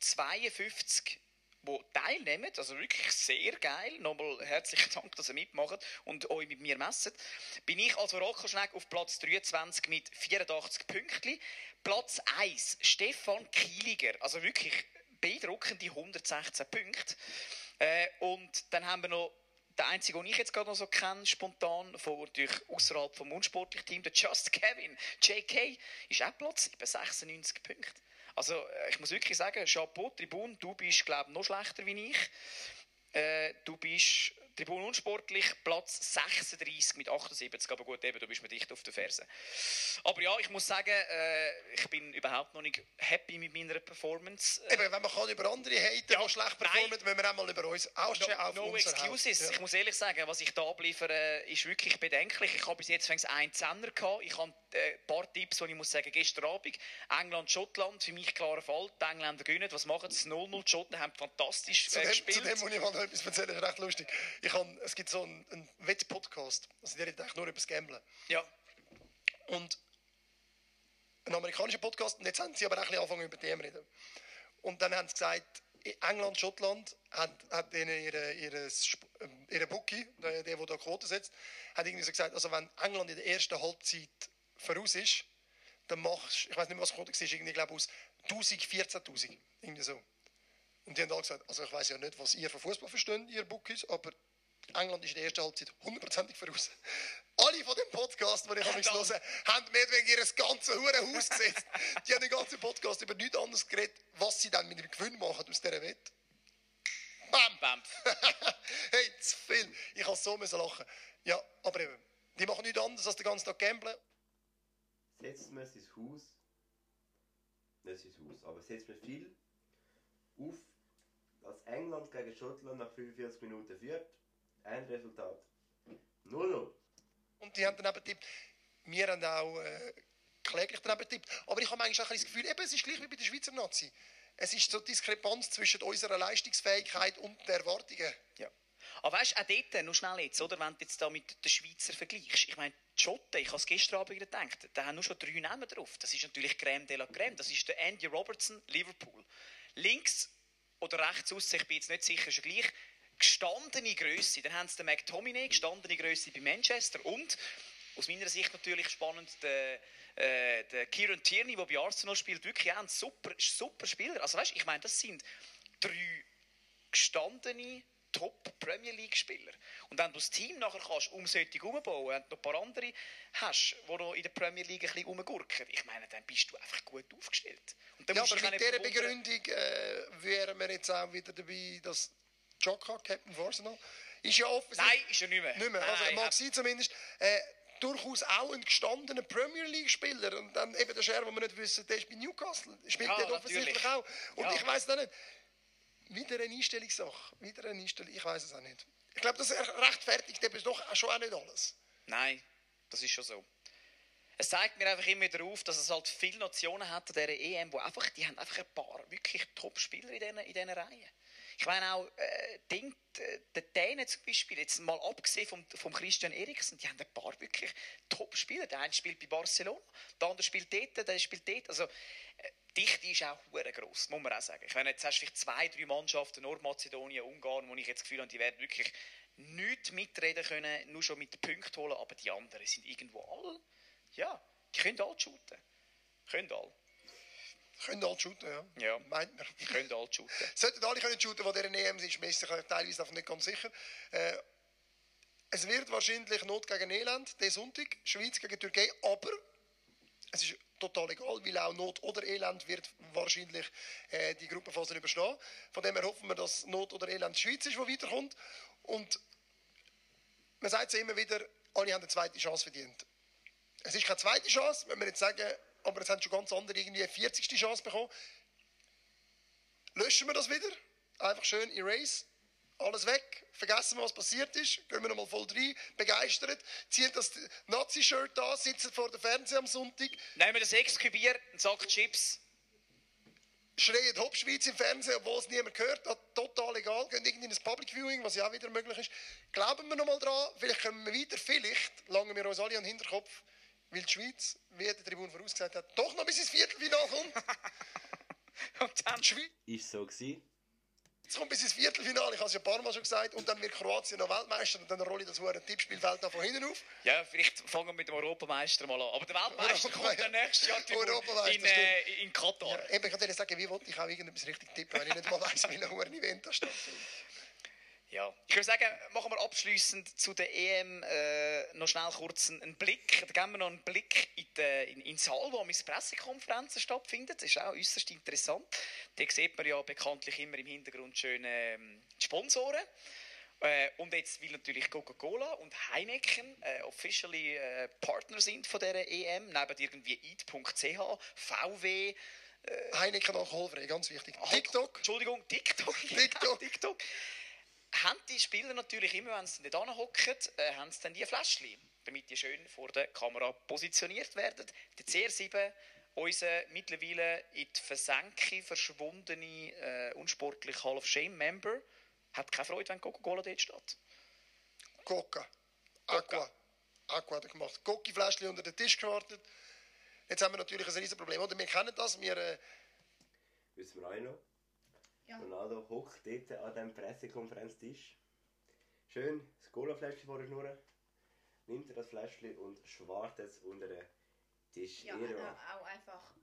S4: 52 die teilnehmen, also wirklich sehr geil. Nochmal herzlichen Dank, dass ihr mitmacht und euch mit mir messet. Bin ich als Orakelschneck auf Platz 23 mit 84 Pünktchen. Platz 1, Stefan Kieliger, also wirklich beeindruckende 116 Punkte. Äh, und dann haben wir noch der einzige, den ich jetzt gerade noch so kenne, spontan, von natürlich außerhalb vom unsportlichen Team, der Just Kevin. JK ist auch Platz bei 96 Punkten. Also äh, ich muss wirklich sagen, Chapeau, Tribun, du bist, glaube ich, noch schlechter wie ich. Äh, du bist Tribun unsportlich, Platz 36 mit 78, aber gut, eben, du bist mir dicht auf der Ferse. Aber ja, ich muss sagen, äh, ich bin überhaupt noch nicht happy mit meiner Performance.
S5: Eben, wenn man kann über andere haten,
S4: Ja,
S5: die schlecht performen, wenn wir auch mal über uns auch schon auf
S4: No, no excuses.
S5: Haus.
S4: Ich muss ehrlich sagen, was ich da abliefere, ist wirklich bedenklich. Ich habe bis jetzt fängs einen Zehner gehabt. Ich habe äh, ein paar Tipps, die ich muss sagen, gestern Abend. England, Schottland, für mich klarer Fall. Die Engländer gewinnen. Was machen sie? 0-0. Die Schotten haben fantastisch
S5: Zu
S4: äh,
S5: dem,
S4: gespielt.
S5: zu dem muss ich mal noch etwas erzählen, das ist recht lustig. Ich hab, es gibt so einen, einen Wettpodcast, also der redet eigentlich nur über das Gamblen.
S4: ja.
S5: Und ein amerikanischer Podcast, und jetzt haben sie aber auch ein bisschen angefangen über die reden. Und dann haben sie gesagt, England, Schottland hat, hat ihnen ihre, ihre, ähm, ihre Bookie, der, der, da Quote setzt, hat irgendwie so gesagt, also wenn England in der ersten Halbzeit voraus ist, dann machst du, ich weiß nicht mehr, was Quote war, irgendwie, glaube aus 1000, 14.000, irgendwie so. Und die haben alle gesagt, also ich weiß ja nicht, was ihr von Fußball versteht, ihr Bookies, aber England ist in der ersten Halbzeit hundertprozentig voraus. Alle von dem Podcast, den ich habe
S4: Verdammt.
S5: hören, haben mehr oder weniger ihr ganzes hure Haus gesetzt. Die haben den ganzen Podcast über nichts anderes geredet, was sie dann mit dem Gewinn machen aus dieser Wette. Bam!
S4: Bam.
S5: hey, zu viel. Ich habe so müssen lachen. Ja, aber eben, die machen nichts anderes als den ganzen Tag gamblen.
S1: setzt man sein Haus, nicht sein Haus, aber setzt man viel auf, dass England gegen Schottland nach 45 Minuten führt. Ein Resultat. 0-0.
S5: Und die haben dann eben getippt. Wir haben auch äh, kläglich daneben getippt. Aber ich habe eigentlich auch ein das Gefühl, eben, es ist gleich wie bei der Schweizer Nazi. Es ist so die Diskrepanz zwischen unserer Leistungsfähigkeit und den Erwartungen.
S4: Ja. Aber weißt du, auch dort, nur schnell jetzt, oder, wenn du jetzt da mit den Schweizer vergleichst, ich meine, die Schotten, ich habe es gestern Abend gedacht, da haben nur schon drei Namen drauf. Das ist natürlich Crème de la Crème. Das ist der Andy Robertson, Liverpool. Links oder rechts aus, ich bin jetzt nicht sicher, ist er gleich, gestandene Größe. Dann haben sie den McTominay, gestandene Größe bei Manchester und aus meiner Sicht natürlich spannend der, äh, der Kieran Tierney, der bei Arsenal spielt, wirklich auch ein super, super Spieler. Also weißt, ich meine, das sind drei gestandene Top Premier League Spieler. Und wenn du das Team nachher kannst um solche umbauen, wenn du noch ein paar andere hast, die noch in der Premier League ein bisschen rumgurken, ich meine, dann bist du einfach gut aufgestellt.
S5: Ja, aber mit dieser Begründung äh, wären wir jetzt auch wieder dabei, dass Jokka, Captain von Arsenal, ist ja offensichtlich...
S4: Nein, ist er nicht mehr.
S5: Nicht mehr. Also,
S4: Nein,
S5: mag sein zumindest. Äh, durchaus auch ein gestandener Premier League-Spieler. Und dann eben der Scher, den wir nicht wissen, der ist bei Newcastle. Spielt
S4: Ja,
S5: dort offensichtlich auch. Und
S4: Ja.
S5: ich weiß auch nicht. Wieder eine Einstellungssache. Wieder eine Einstellung. Ich weiß es auch nicht. Ich glaube, das rechtfertigt eben doch schon auch nicht alles.
S4: Nein, das ist schon so. Es zeigt mir einfach immer wieder auf, dass es halt viele Nationen hat an dieser EM, wo einfach, die haben einfach ein paar wirklich Top-Spieler in diesen, in Reihen. Ich meine auch, äh, Ding, der Dänen zum Beispiel, jetzt mal abgesehen vom, vom Christian Eriksen, die haben ein paar wirklich Top-Spieler. Der eine spielt bei Barcelona, der andere spielt dort, der spielt dort. Also, äh, die Dichte ist auch hure gross, muss man auch sagen. Ich meine, jetzt hast du vielleicht zwei, drei Mannschaften, Nordmazedonien, Ungarn, wo ich jetzt das Gefühl habe, die werden wirklich nichts mitreden können, nur schon mit den Punkten holen, aber die anderen sind irgendwo alle, ja, die können alle shooten. Können alle.
S5: Können alle shooten, ja.
S4: Ja.
S5: Meint man.
S4: Können alle shooten.
S5: Sollten alle können shooten, die dieser EM sind, ist sich teilweise davon nicht ganz sicher. Äh, es wird wahrscheinlich Not gegen Elend, der Sonntag, Schweiz gegen Türkei, aber es ist total egal, weil auch Not oder Elend wird wahrscheinlich äh, die Gruppenphase überstehen. Von dem her hoffen wir, dass Not oder Elend die Schweiz ist, die weiterkommt. Und man sagt es immer wieder, alle haben eine zweite Chance verdient. Es ist keine zweite Chance, wenn wir jetzt sagen, aber es haben schon ganz andere irgendwie eine 40. Chance bekommen. Löschen wir das wieder? Einfach schön erase. Alles weg. Vergessen wir, was passiert ist. Gehen wir nochmal voll rein. Begeistert. Ziehen das Nazi-Shirt an. Sitzen vor dem Fernseher am Sonntag.
S4: Nehmen wir das Ex-Bier, einen Sack Chips.
S5: Schreien Hop Schweiz im Fernsehen, obwohl es niemand hört. Das total egal. Gehen irgendwie in ein Public Viewing, was ja auch wieder möglich ist. Glauben wir nochmal dran. Vielleicht kommen wir weiter. Vielleicht langen wir uns alle an den Hinterkopf. Weil die Schweiz, wie der Tribun vorausgesagt hat, doch noch bis ins Viertelfinale kommt.
S4: Und dann
S5: Die Schweiz
S1: Ist so gewesen.
S5: Jetzt kommt bis ins Viertelfinale, ich habe es ja ein paar Mal schon gesagt, und dann wird Kroatien noch Weltmeister und dann rolle ich das hure Tippspielfeld da von hinten auf.
S4: Ja, vielleicht fangen wir mit dem Europameister mal an. Aber der Weltmeister kommt dann nächstes Jahr in, äh, in Katar.
S5: Ja, eben, ich kann dir sagen, wie wollte ich auch irgendetwas richtig tippen, wenn ich nicht mal weiss, wie ein Event da stattfindet.
S4: Ja. Ich würde sagen, machen wir abschließend zu der EM äh, noch schnell kurz einen, Blick. Da geben wir noch einen Blick in, die, in, in Saal, wo meine Pressekonferenzen stattfinden. Das ist auch äußerst interessant. Da sieht man ja bekanntlich immer im Hintergrund schön ähm, Sponsoren. Äh, und jetzt, weil natürlich Coca-Cola und Heineken äh, officially äh, Partner sind von dieser EM, neben irgendwie eat.ch, VW,
S5: Heineken alkoholfrei, ganz wichtig. TikTok,
S4: Entschuldigung, TikTok.
S5: TikTok.
S4: TikTok. Haben die Spieler natürlich immer, wenn sie nicht anhocken, äh, haben sie dann die Fläschchen, damit die schön vor der Kamera positioniert werden. Der CR7, unser mittlerweile in die Versenkung verschwundene, äh, unsportliche Hall of Shame-Member, hat keine Freude, wenn Coca-Cola dort steht.
S5: Coca, Aqua. Aqua hat er gemacht. Coca-Fläschchen unter den Tisch gewartet. Jetzt haben wir natürlich ein riesen Problem. Oder wir kennen das, wir... Äh,
S1: Wissen wir auch noch.
S2: Ja.
S1: Ronaldo hockt dort an diesem Pressekonferenztisch. Schön das Cola-Fläschchen vor der Schnur. Nimmt er das Fläschchen und schwart es unter den Tisch.
S2: Ja, äh, auch einfach.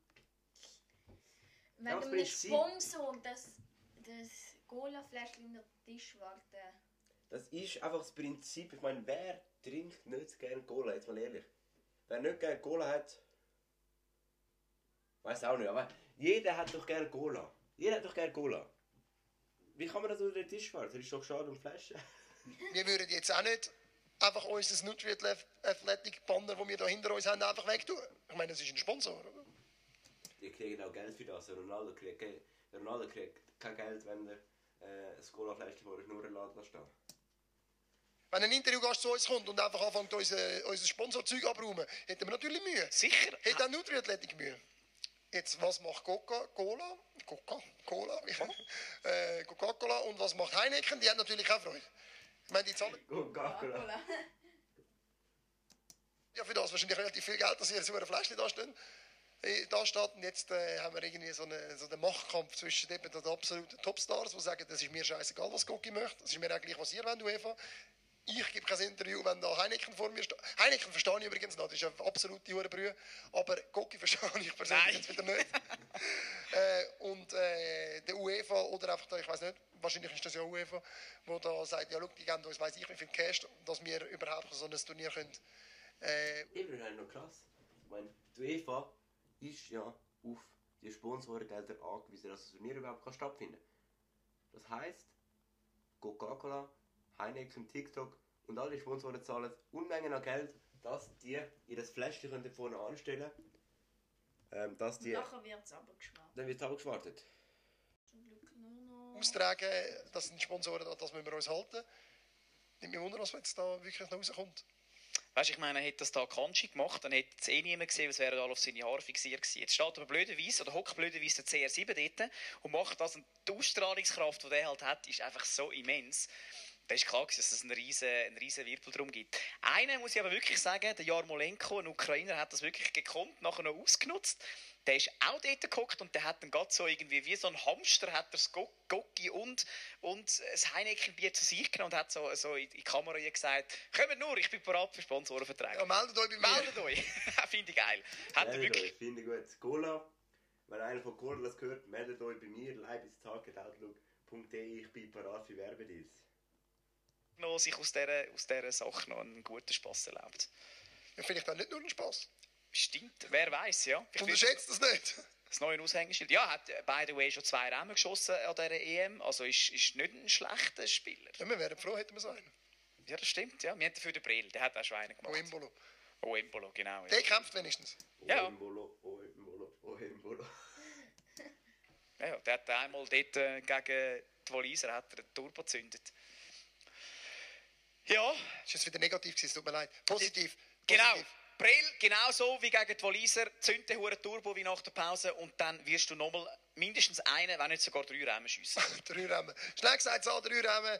S2: Wegen
S1: das
S2: einem. Sponsor das, das Cola-Fläschchen in den Tisch warten.
S1: Das ist einfach das Prinzip. Ich meine, wer trinkt nicht gerne Cola? Jetzt mal ehrlich. Wer nicht gerne Cola hat, weiß auch nicht. Aber jeder hat doch gerne Cola. Jeder hat doch gerne Cola. Wie kann man das unter den Tisch schwarzen? Das ist doch schade um Flaschen.
S5: wir würden jetzt auch nicht einfach unser Nutrient Athletic Banner, das wir da hinter uns haben, einfach wegtun. Ich meine, das ist ein Sponsor. Oder?
S1: Die kriegen auch Geld für das. Ronaldo kriegt, Ronaldo kriegt kein Geld, wenn er äh, ein Cola-Fläschchen vor der Schnur lässt stehen.
S5: Wenn ein Interviewgast zu uns kommt und einfach anfängt, unser, unser Sponsorzeug abzuräumen, hätten wir natürlich Mühe.
S4: Sicher.
S5: Hat auch Nutriathletik Mühe. Jetzt, was macht Coca-Cola? Coca-Cola? äh, Coca-Cola und was macht Heineken? Die haben natürlich auch Freude. Ich meine, die zahlen
S1: Coca-Cola.
S5: ja für das wahrscheinlich relativ viel Geld, dass sie so eine Fläschchen da stehen. äh, Da steht. Und jetzt äh, haben wir irgendwie so, eine, so einen Machtkampf zwischen eben den absoluten Topstars, die sagen, das ist mir scheißegal, was Coca möchte. Das ist mir eigentlich, was ihr wollt, UEFA. Ich gebe kein Interview, wenn da Heineken vor mir steht. Heineken verstehe ich übrigens noch, das ist eine absolute Hurenbrühe. Aber Coca verstehe ich persönlich
S4: Nein.
S5: jetzt wieder nicht. äh, und äh, der UEFA oder einfach, der, ich weiß nicht, wahrscheinlich ist das ja UEFA, wo da sagt, ja, schau, die geben uns, weiß ich, wie viel Cash, dass wir überhaupt so ein Turnier können. Äh,
S1: Eben, das ist noch krass. Ich meine, die UEFA ist ja auf die Sponsorengelder angewiesen, dass das Turnier überhaupt kann stattfinden kann. Das heisst, Coca-Cola, Heineken, TikTok und alle Sponsoren zahlen Unmengen an Geld, dass die ihr das Fläschchen können vorne anstellen können. Ähm, dass die,
S2: Nachher wird es aber geschmarrt.
S1: dann wird es abgeschwartet.
S2: Zum Glück nur noch.
S5: austragen, das sind Sponsoren, das müssen wir uns halten. Nicht mehr wundern, was jetzt da wirklich noch rauskommt.
S4: Weißt du, ich meine, hätte das da Kanji gemacht, dann hätte es eh niemand gesehen, es wäre alle auf seine Haare fixiert gewesen. Jetzt steht aber blöderweise, oder hockt blöderweise der CR7 dort und macht das, und die Ausstrahlungskraft, die der halt hat, ist einfach so immens. Da ist klar, dass es einen riesen, einen riesen Wirbel drum gibt. Einen muss ich aber wirklich sagen, der Jarmolenko, ein Ukrainer, hat das wirklich gekonnt, nachher noch ausgenutzt. Der ist auch dort geguckt und der hat dann gerade so irgendwie wie so ein Hamster hat er das Go- Gocki und, und das Heineken-Bier zu sich genommen und hat so, so in die Kamera gesagt, kommt nur, ich bin bereit für Sponsorenverträge.
S5: Ja, meldet euch bei mir.
S4: Meldet euch. Finde ich geil. Hat er
S1: Meldet
S4: wirklich...
S1: euch, finde ich gut. Cola, wenn einer von Cola das hört, meldet euch bei mir, leibistargetoutlook.de, ich bin parat für Werbedeals.
S4: Noch sich aus dieser, aus dieser Sache noch einen guten Spass erlebt.
S5: Ja, vielleicht auch nicht nur ein Spass.
S4: Stimmt, wer weiß, ja. Ich
S5: Unterschätzt das nicht.
S4: Das neue Aushängeschild. Ja, hat äh, by the way schon zwei Rennen geschossen an dieser EM. Also ist, ist nicht ein schlechter Spieler.
S5: Ja, wir wären froh, hätten wir so einen.
S4: Ja, das stimmt. Ja. Wir haben dafür den Brill, der hat auch schon einen gemacht.
S5: Oh, Imbolo.
S4: Oh, Embolo, genau. Ja.
S5: Der kämpft wenigstens.
S1: Oh,
S4: Ja.
S1: Embolo, oh, Embolo, oh, Embolo.
S4: Ja, der hat einmal dort äh, gegen die Walliser hat er den Turbo gezündet. Ja,
S5: Das war jetzt wieder negativ, gewesen, es tut mir leid. Positiv.
S4: genau.
S5: Positiv.
S4: Brill, genauso wie gegen die Walliser, zünd den Huren Turbo wie nach der Pause und dann wirst du nochmal mindestens einen, wenn nicht sogar drei Rennen schiessen.
S5: Drei Rennen. Schnell gesagt, Saal, drei Rennen.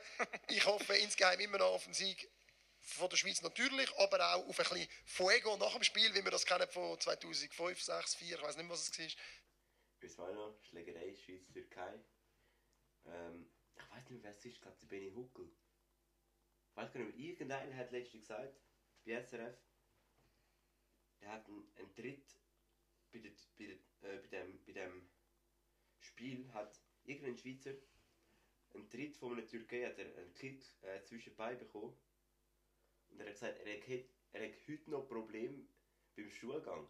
S5: Ich hoffe insgeheim immer noch auf den Sieg von der Schweiz natürlich, aber auch auf ein bisschen Fuego nach dem Spiel, wie wir das kennen von 2005, 6, 4, ich weiß nicht mehr, was es war.
S1: Bis war noch Schlägerei, Schweiz, Türkei. Ähm, ich weiß nicht mehr, wer es ist, ich glaube, der Benny Huckel. Weiß gar nicht irgendeiner hat letztens gesagt, bei SRF, er hat einen, einen bei, der, bei, der, äh, bei, dem, bei dem Spiel, hat irgendein Schweizer einen Tritt von einer Türkei, hat er einen Kick äh, zwischen die Beine bekommen. Und er hat gesagt, er hat, er hat heute noch Probleme beim Schulgang.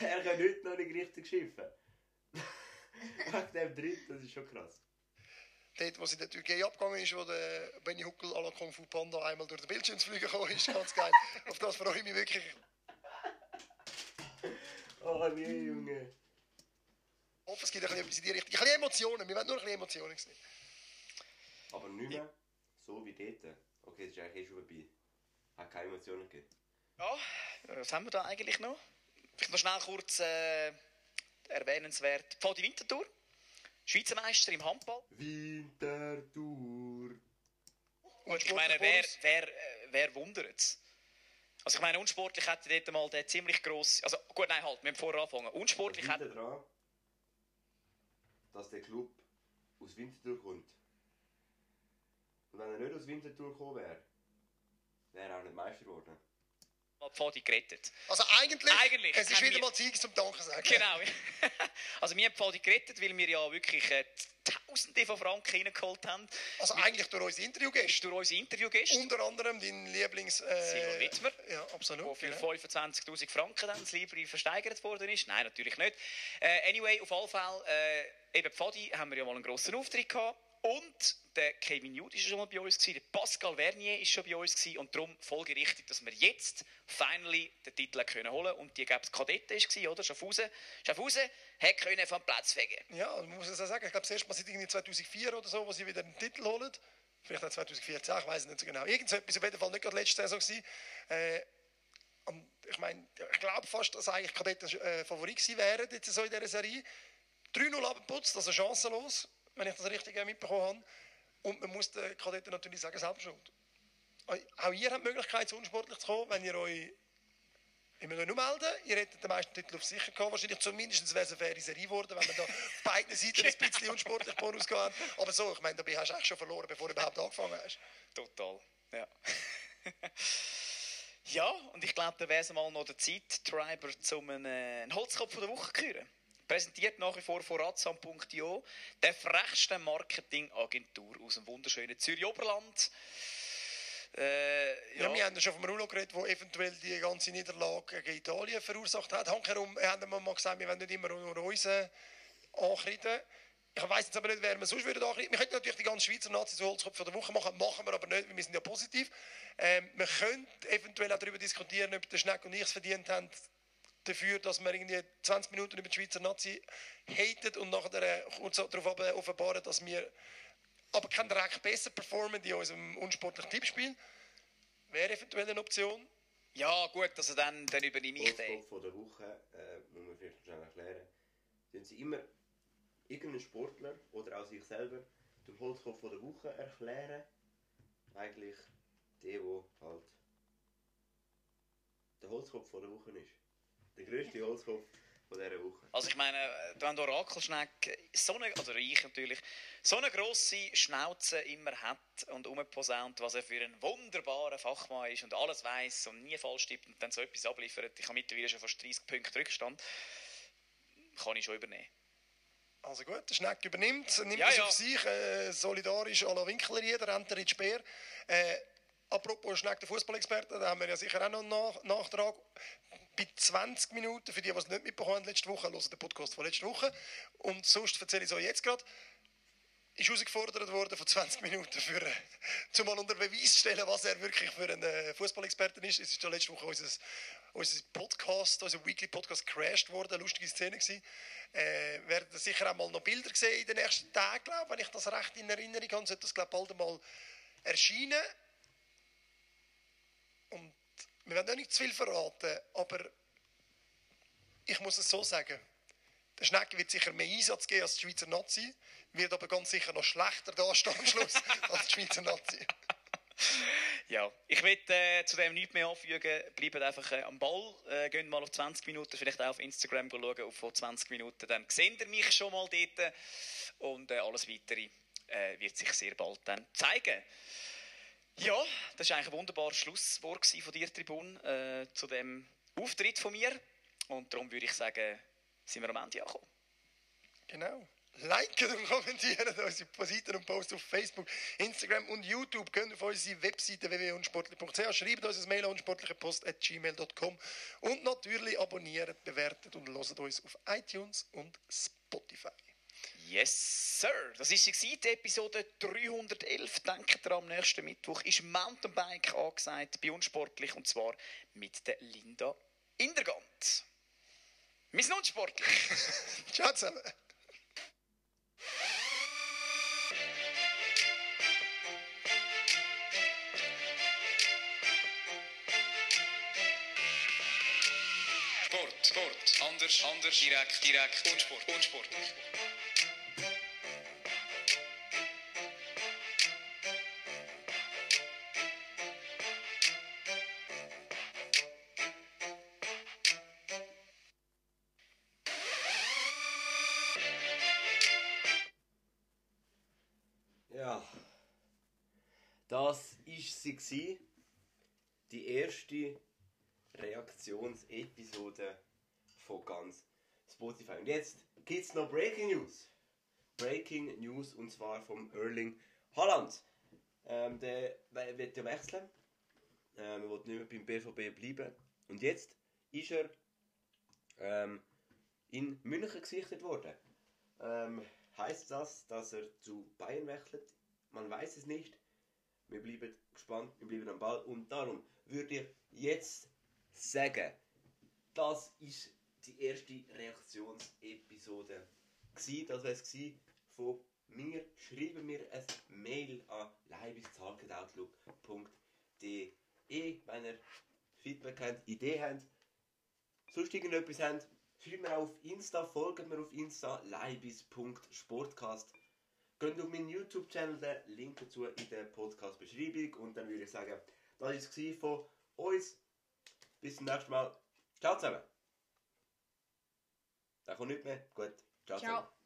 S1: er kann heute noch nicht richtig schiffen. Wegen dem Tritt, das ist schon krass.
S5: Dort, wo sie in der Türkei abgegangen ist, wo der Benny Huckel à la Kung Fu Panda einmal durch den Bildschirmsflüge gekommen ist, ganz geil. auf das freue ich mich wirklich.
S1: Oh nee, Junge.
S5: Ich hoffe, es gibt ein bisschen etwas in die Richtung. Ein bisschen Emotionen, wir wollen nur ein bisschen Emotionen sehen.
S1: Aber nicht mehr so wie dort. Okay, das ist eigentlich eh schon vorbei. Hat keine Emotionen gegeben.
S4: Ja, was haben wir da eigentlich noch? Vielleicht noch schnell kurz äh, erwähnenswert. Pfadi Winterthur, Schweizer Meister im Handball.
S1: Wintertour.
S4: Und ich meine, wer, wer, äh, wer wundert es? Also ich meine, unsportlich hätte dort mal der ziemlich gross... Also gut, nein, halt, wir haben vorher angefangen. Unsportlich
S1: Ich
S4: hat...
S1: liegt daran, dass der Club aus Winterthur kommt. Und wenn er nicht aus Winterthur gekommen wäre, wäre er auch nicht Meister geworden.
S4: Pfadi gerettet.
S5: Also eigentlich,
S4: Eigentlich
S5: es ist wieder
S4: wir-
S5: mal Zeit zum Danken sagen.
S4: Genau. also wir haben Pfadi gerettet, weil wir ja wirklich äh, Tausende von Franken reingeholt haben.
S5: Also eigentlich durch unsere Interviewgäste.
S4: Durch unsere Interviewgäste.
S5: Unter anderem dein Lieblings... Äh,
S4: Simon Wittmer.
S5: Ja, absolut.
S4: wo für
S5: genau.
S4: 25'000 Franken dann das Library versteigert worden ist. Nein, natürlich nicht. Äh, anyway, auf alle Fälle, äh, eben Pfadi haben wir ja mal einen grossen Auftritt gehabt. Und der Kevin Jude ist schon mal bei uns gewesen, der Pascal Vernier ist schon bei uns gewesen und darum folgerichtig, dass wir jetzt finally den Titel können holen und die glaube Kadette ist gewesen, oder Schaffhausen. Schaffhausen hat können vom Platz fegen.
S5: Ja, man muss es auch sagen, ich glaube, das erste Mal seit irgendwie 2004 oder so, wo sie wieder einen Titel holen. Vielleicht auch 2014, ich weiß es nicht so genau. Irgend so etwas, auf jeden Fall nicht gerade letzte Saison gewesen. Äh, ich meine, ich glaube fast, dass eigentlich Kadetten äh, Favorit gewesen wären jetzt so in dieser Serie. 3-0 abgeputzt, also chancenlos, wenn ich das richtig äh, mitbekommen habe. Und man muss den Kadetten natürlich sagen, selbst schuld. Auch ihr habt die Möglichkeit, zu unsportlich zu kommen, wenn ihr euch ich muss euch nur melden, ihr hättet den meisten Titel auf sicher gehabt. Wahrscheinlich zumindest wäre es eine faire Serie geworden, wenn wir da auf beiden Seiten ein bisschen unsportlich vorausgehen haben. Aber so, ich meine, dabei hast du eigentlich schon verloren, bevor du überhaupt angefangen hast.
S4: Total, ja. ja, und ich glaube, da wäre es mal noch der Zeit, Treiber zum einen, äh, einen Holzkopf der Woche zu küren. Präsentiert nach wie vor von Ratsam.io, der frechste Marketingagentur aus dem wunderschönen Zürich-Oberland. Äh,
S5: Ja.
S4: ja,
S5: wir haben ja schon von Rulo geredet, der eventuell die ganze Niederlage gegen Italien verursacht hat. Handherum haben wir mal gesagt, wir wollen nicht immer nur uns äh, ankreiden. Ich weiß jetzt aber nicht, wer wir sonst würden ankreiden. Wir könnten natürlich die ganze Schweizer Nazi zu Holzkopf der Woche machen, machen wir aber nicht, weil wir sind ja positiv. Ähm, wir können eventuell auch darüber diskutieren, ob der Schneck und ich es verdient haben, dafür, dass wir irgendwie 20 Minuten über die Schweizer Nazi haten und nachher äh, kurz darauf offenbaren, dass wir aber kein direkt besser performen in unserem unsportlichen Tippspiel wäre eventuell eine Option.
S4: Ja, gut, also dann, dann übernehme ich den.
S1: Holzkopf von der Woche, äh, muss man vielleicht schnell erklären, sind sie immer irgendeinen Sportler oder auch sich selber zum Holzkopf von der Woche erklären. Eigentlich der, der halt der Holzkopf von der Woche ist. Der grösste Holzkopf von dieser Woche.
S4: Also ich meine, wenn der Orakelschneck so eine, oder ich natürlich, so eine grosse Schnauze immer hat und umposaunt, was er für ein wunderbarer Fachmann ist und alles weiß und nie falsch tippt und dann so etwas abliefert, ich habe mittlerweile schon fast 30 Punkte Rückstand, kann ich schon übernehmen.
S5: Also gut, der Schneck übernimmt, nimmt
S4: Ja,
S5: es
S4: ja.
S5: auf sich, äh, solidarisch à la Winkler hier, der rennt er in die Speer. Äh, apropos Schneck, der Fußballexperte, da haben wir ja sicher auch noch einen Nach Nachtrag. Bei 20 Minuten, für die, die es nicht mitbekommen haben, letzte Woche, hören den Podcast von letzter Woche. Und sonst erzähle ich es euch jetzt gerade. Ist herausgefordert worden von 20 Minuten, für, äh, um mal unter Beweis zu stellen, was er wirklich für ein äh, Fußballexperte ist. Es ist ja letzte Woche unser, unser Podcast, unser Weekly Podcast crashed worden, eine lustige Szene gewesen. Äh, werden sicher auch mal noch Bilder gesehen in den nächsten Tagen, glaube ich, wenn ich das recht in Erinnerung habe, sollte das glaube ich bald einmal erscheinen. Wir werden auch nicht zu viel verraten, aber ich muss es so sagen. Der Schnecke wird sicher mehr Einsatz geben als die Schweizer Nazi, wird aber ganz sicher noch schlechter dastehen am Schluss als die Schweizer Nazi.
S4: Ja, ich will äh, zu dem nichts mehr anfügen. Bleibt einfach äh, am Ball. Äh, geht mal auf 20 Minuten, vielleicht auch auf Instagram schauen, auf vor 20 Minuten. Dann seht ihr mich schon mal dort. Und äh, alles Weitere äh, wird sich sehr bald dann zeigen. Ja, das war ein wunderbares Schlusswort von dir, Tribun, äh, zu dem Auftritt von mir. Und darum würde ich sagen, sind wir am Ende angekommen.
S5: Genau. Liken und kommentieren unsere Seiten und Posts auf Facebook, Instagram und YouTube. Könnt auf unsere Webseite www.unsportlich.ch schreibt uns ein Mail an unsportlichepost.gmail.com und natürlich abonniert, bewertet und hört uns auf iTunes und Spotify.
S4: Yes, Sir. Das war sie, die Episode 311. Denkt ihr am nächsten Mittwoch ist Mountainbike angesagt bei Unsportlich und zwar mit der Linda Indergant. Wir sind unsportlich.
S5: Ciao zusammen.
S3: Sport, Sport, anders, anders, direkt, direkt, Unsport, unsportlich.
S1: Ja. Gsi. Die erste Reaktionsepisode von ganz Spotify. Und jetzt gibt's noch Breaking News. Breaking News und zwar vom Erling Haaland. Ähm, der wird ja wechseln. Ähm, will nicht mehr beim BVB bleiben. Und jetzt ist er ähm, in München gesichtet worden. Ähm, heißt das, dass er zu Bayern wechselt? Man weiß es nicht. Wir bleiben gespannt, wir bleiben am Ball. Und darum würde ich jetzt sagen, das ist die erste Reaktionsepisode. Das wäre es von mir. Schreiben mir ein Mail an leibistalk.outlook.de wenn ihr Feedback habt, Idee habt, sonst irgendetwas habt, schreibt mir auf Insta, folgt mir auf Insta, leibis.sportcast. Geht auf meinen YouTube-Channel, den Link dazu in der Podcast-Beschreibung. Und dann würde ich sagen, das war es von uns. Bis zum nächsten Mal. Ciao zusammen. Da kommt nicht mehr. Gut. Ciao.
S2: Ciao.
S1: zusammen.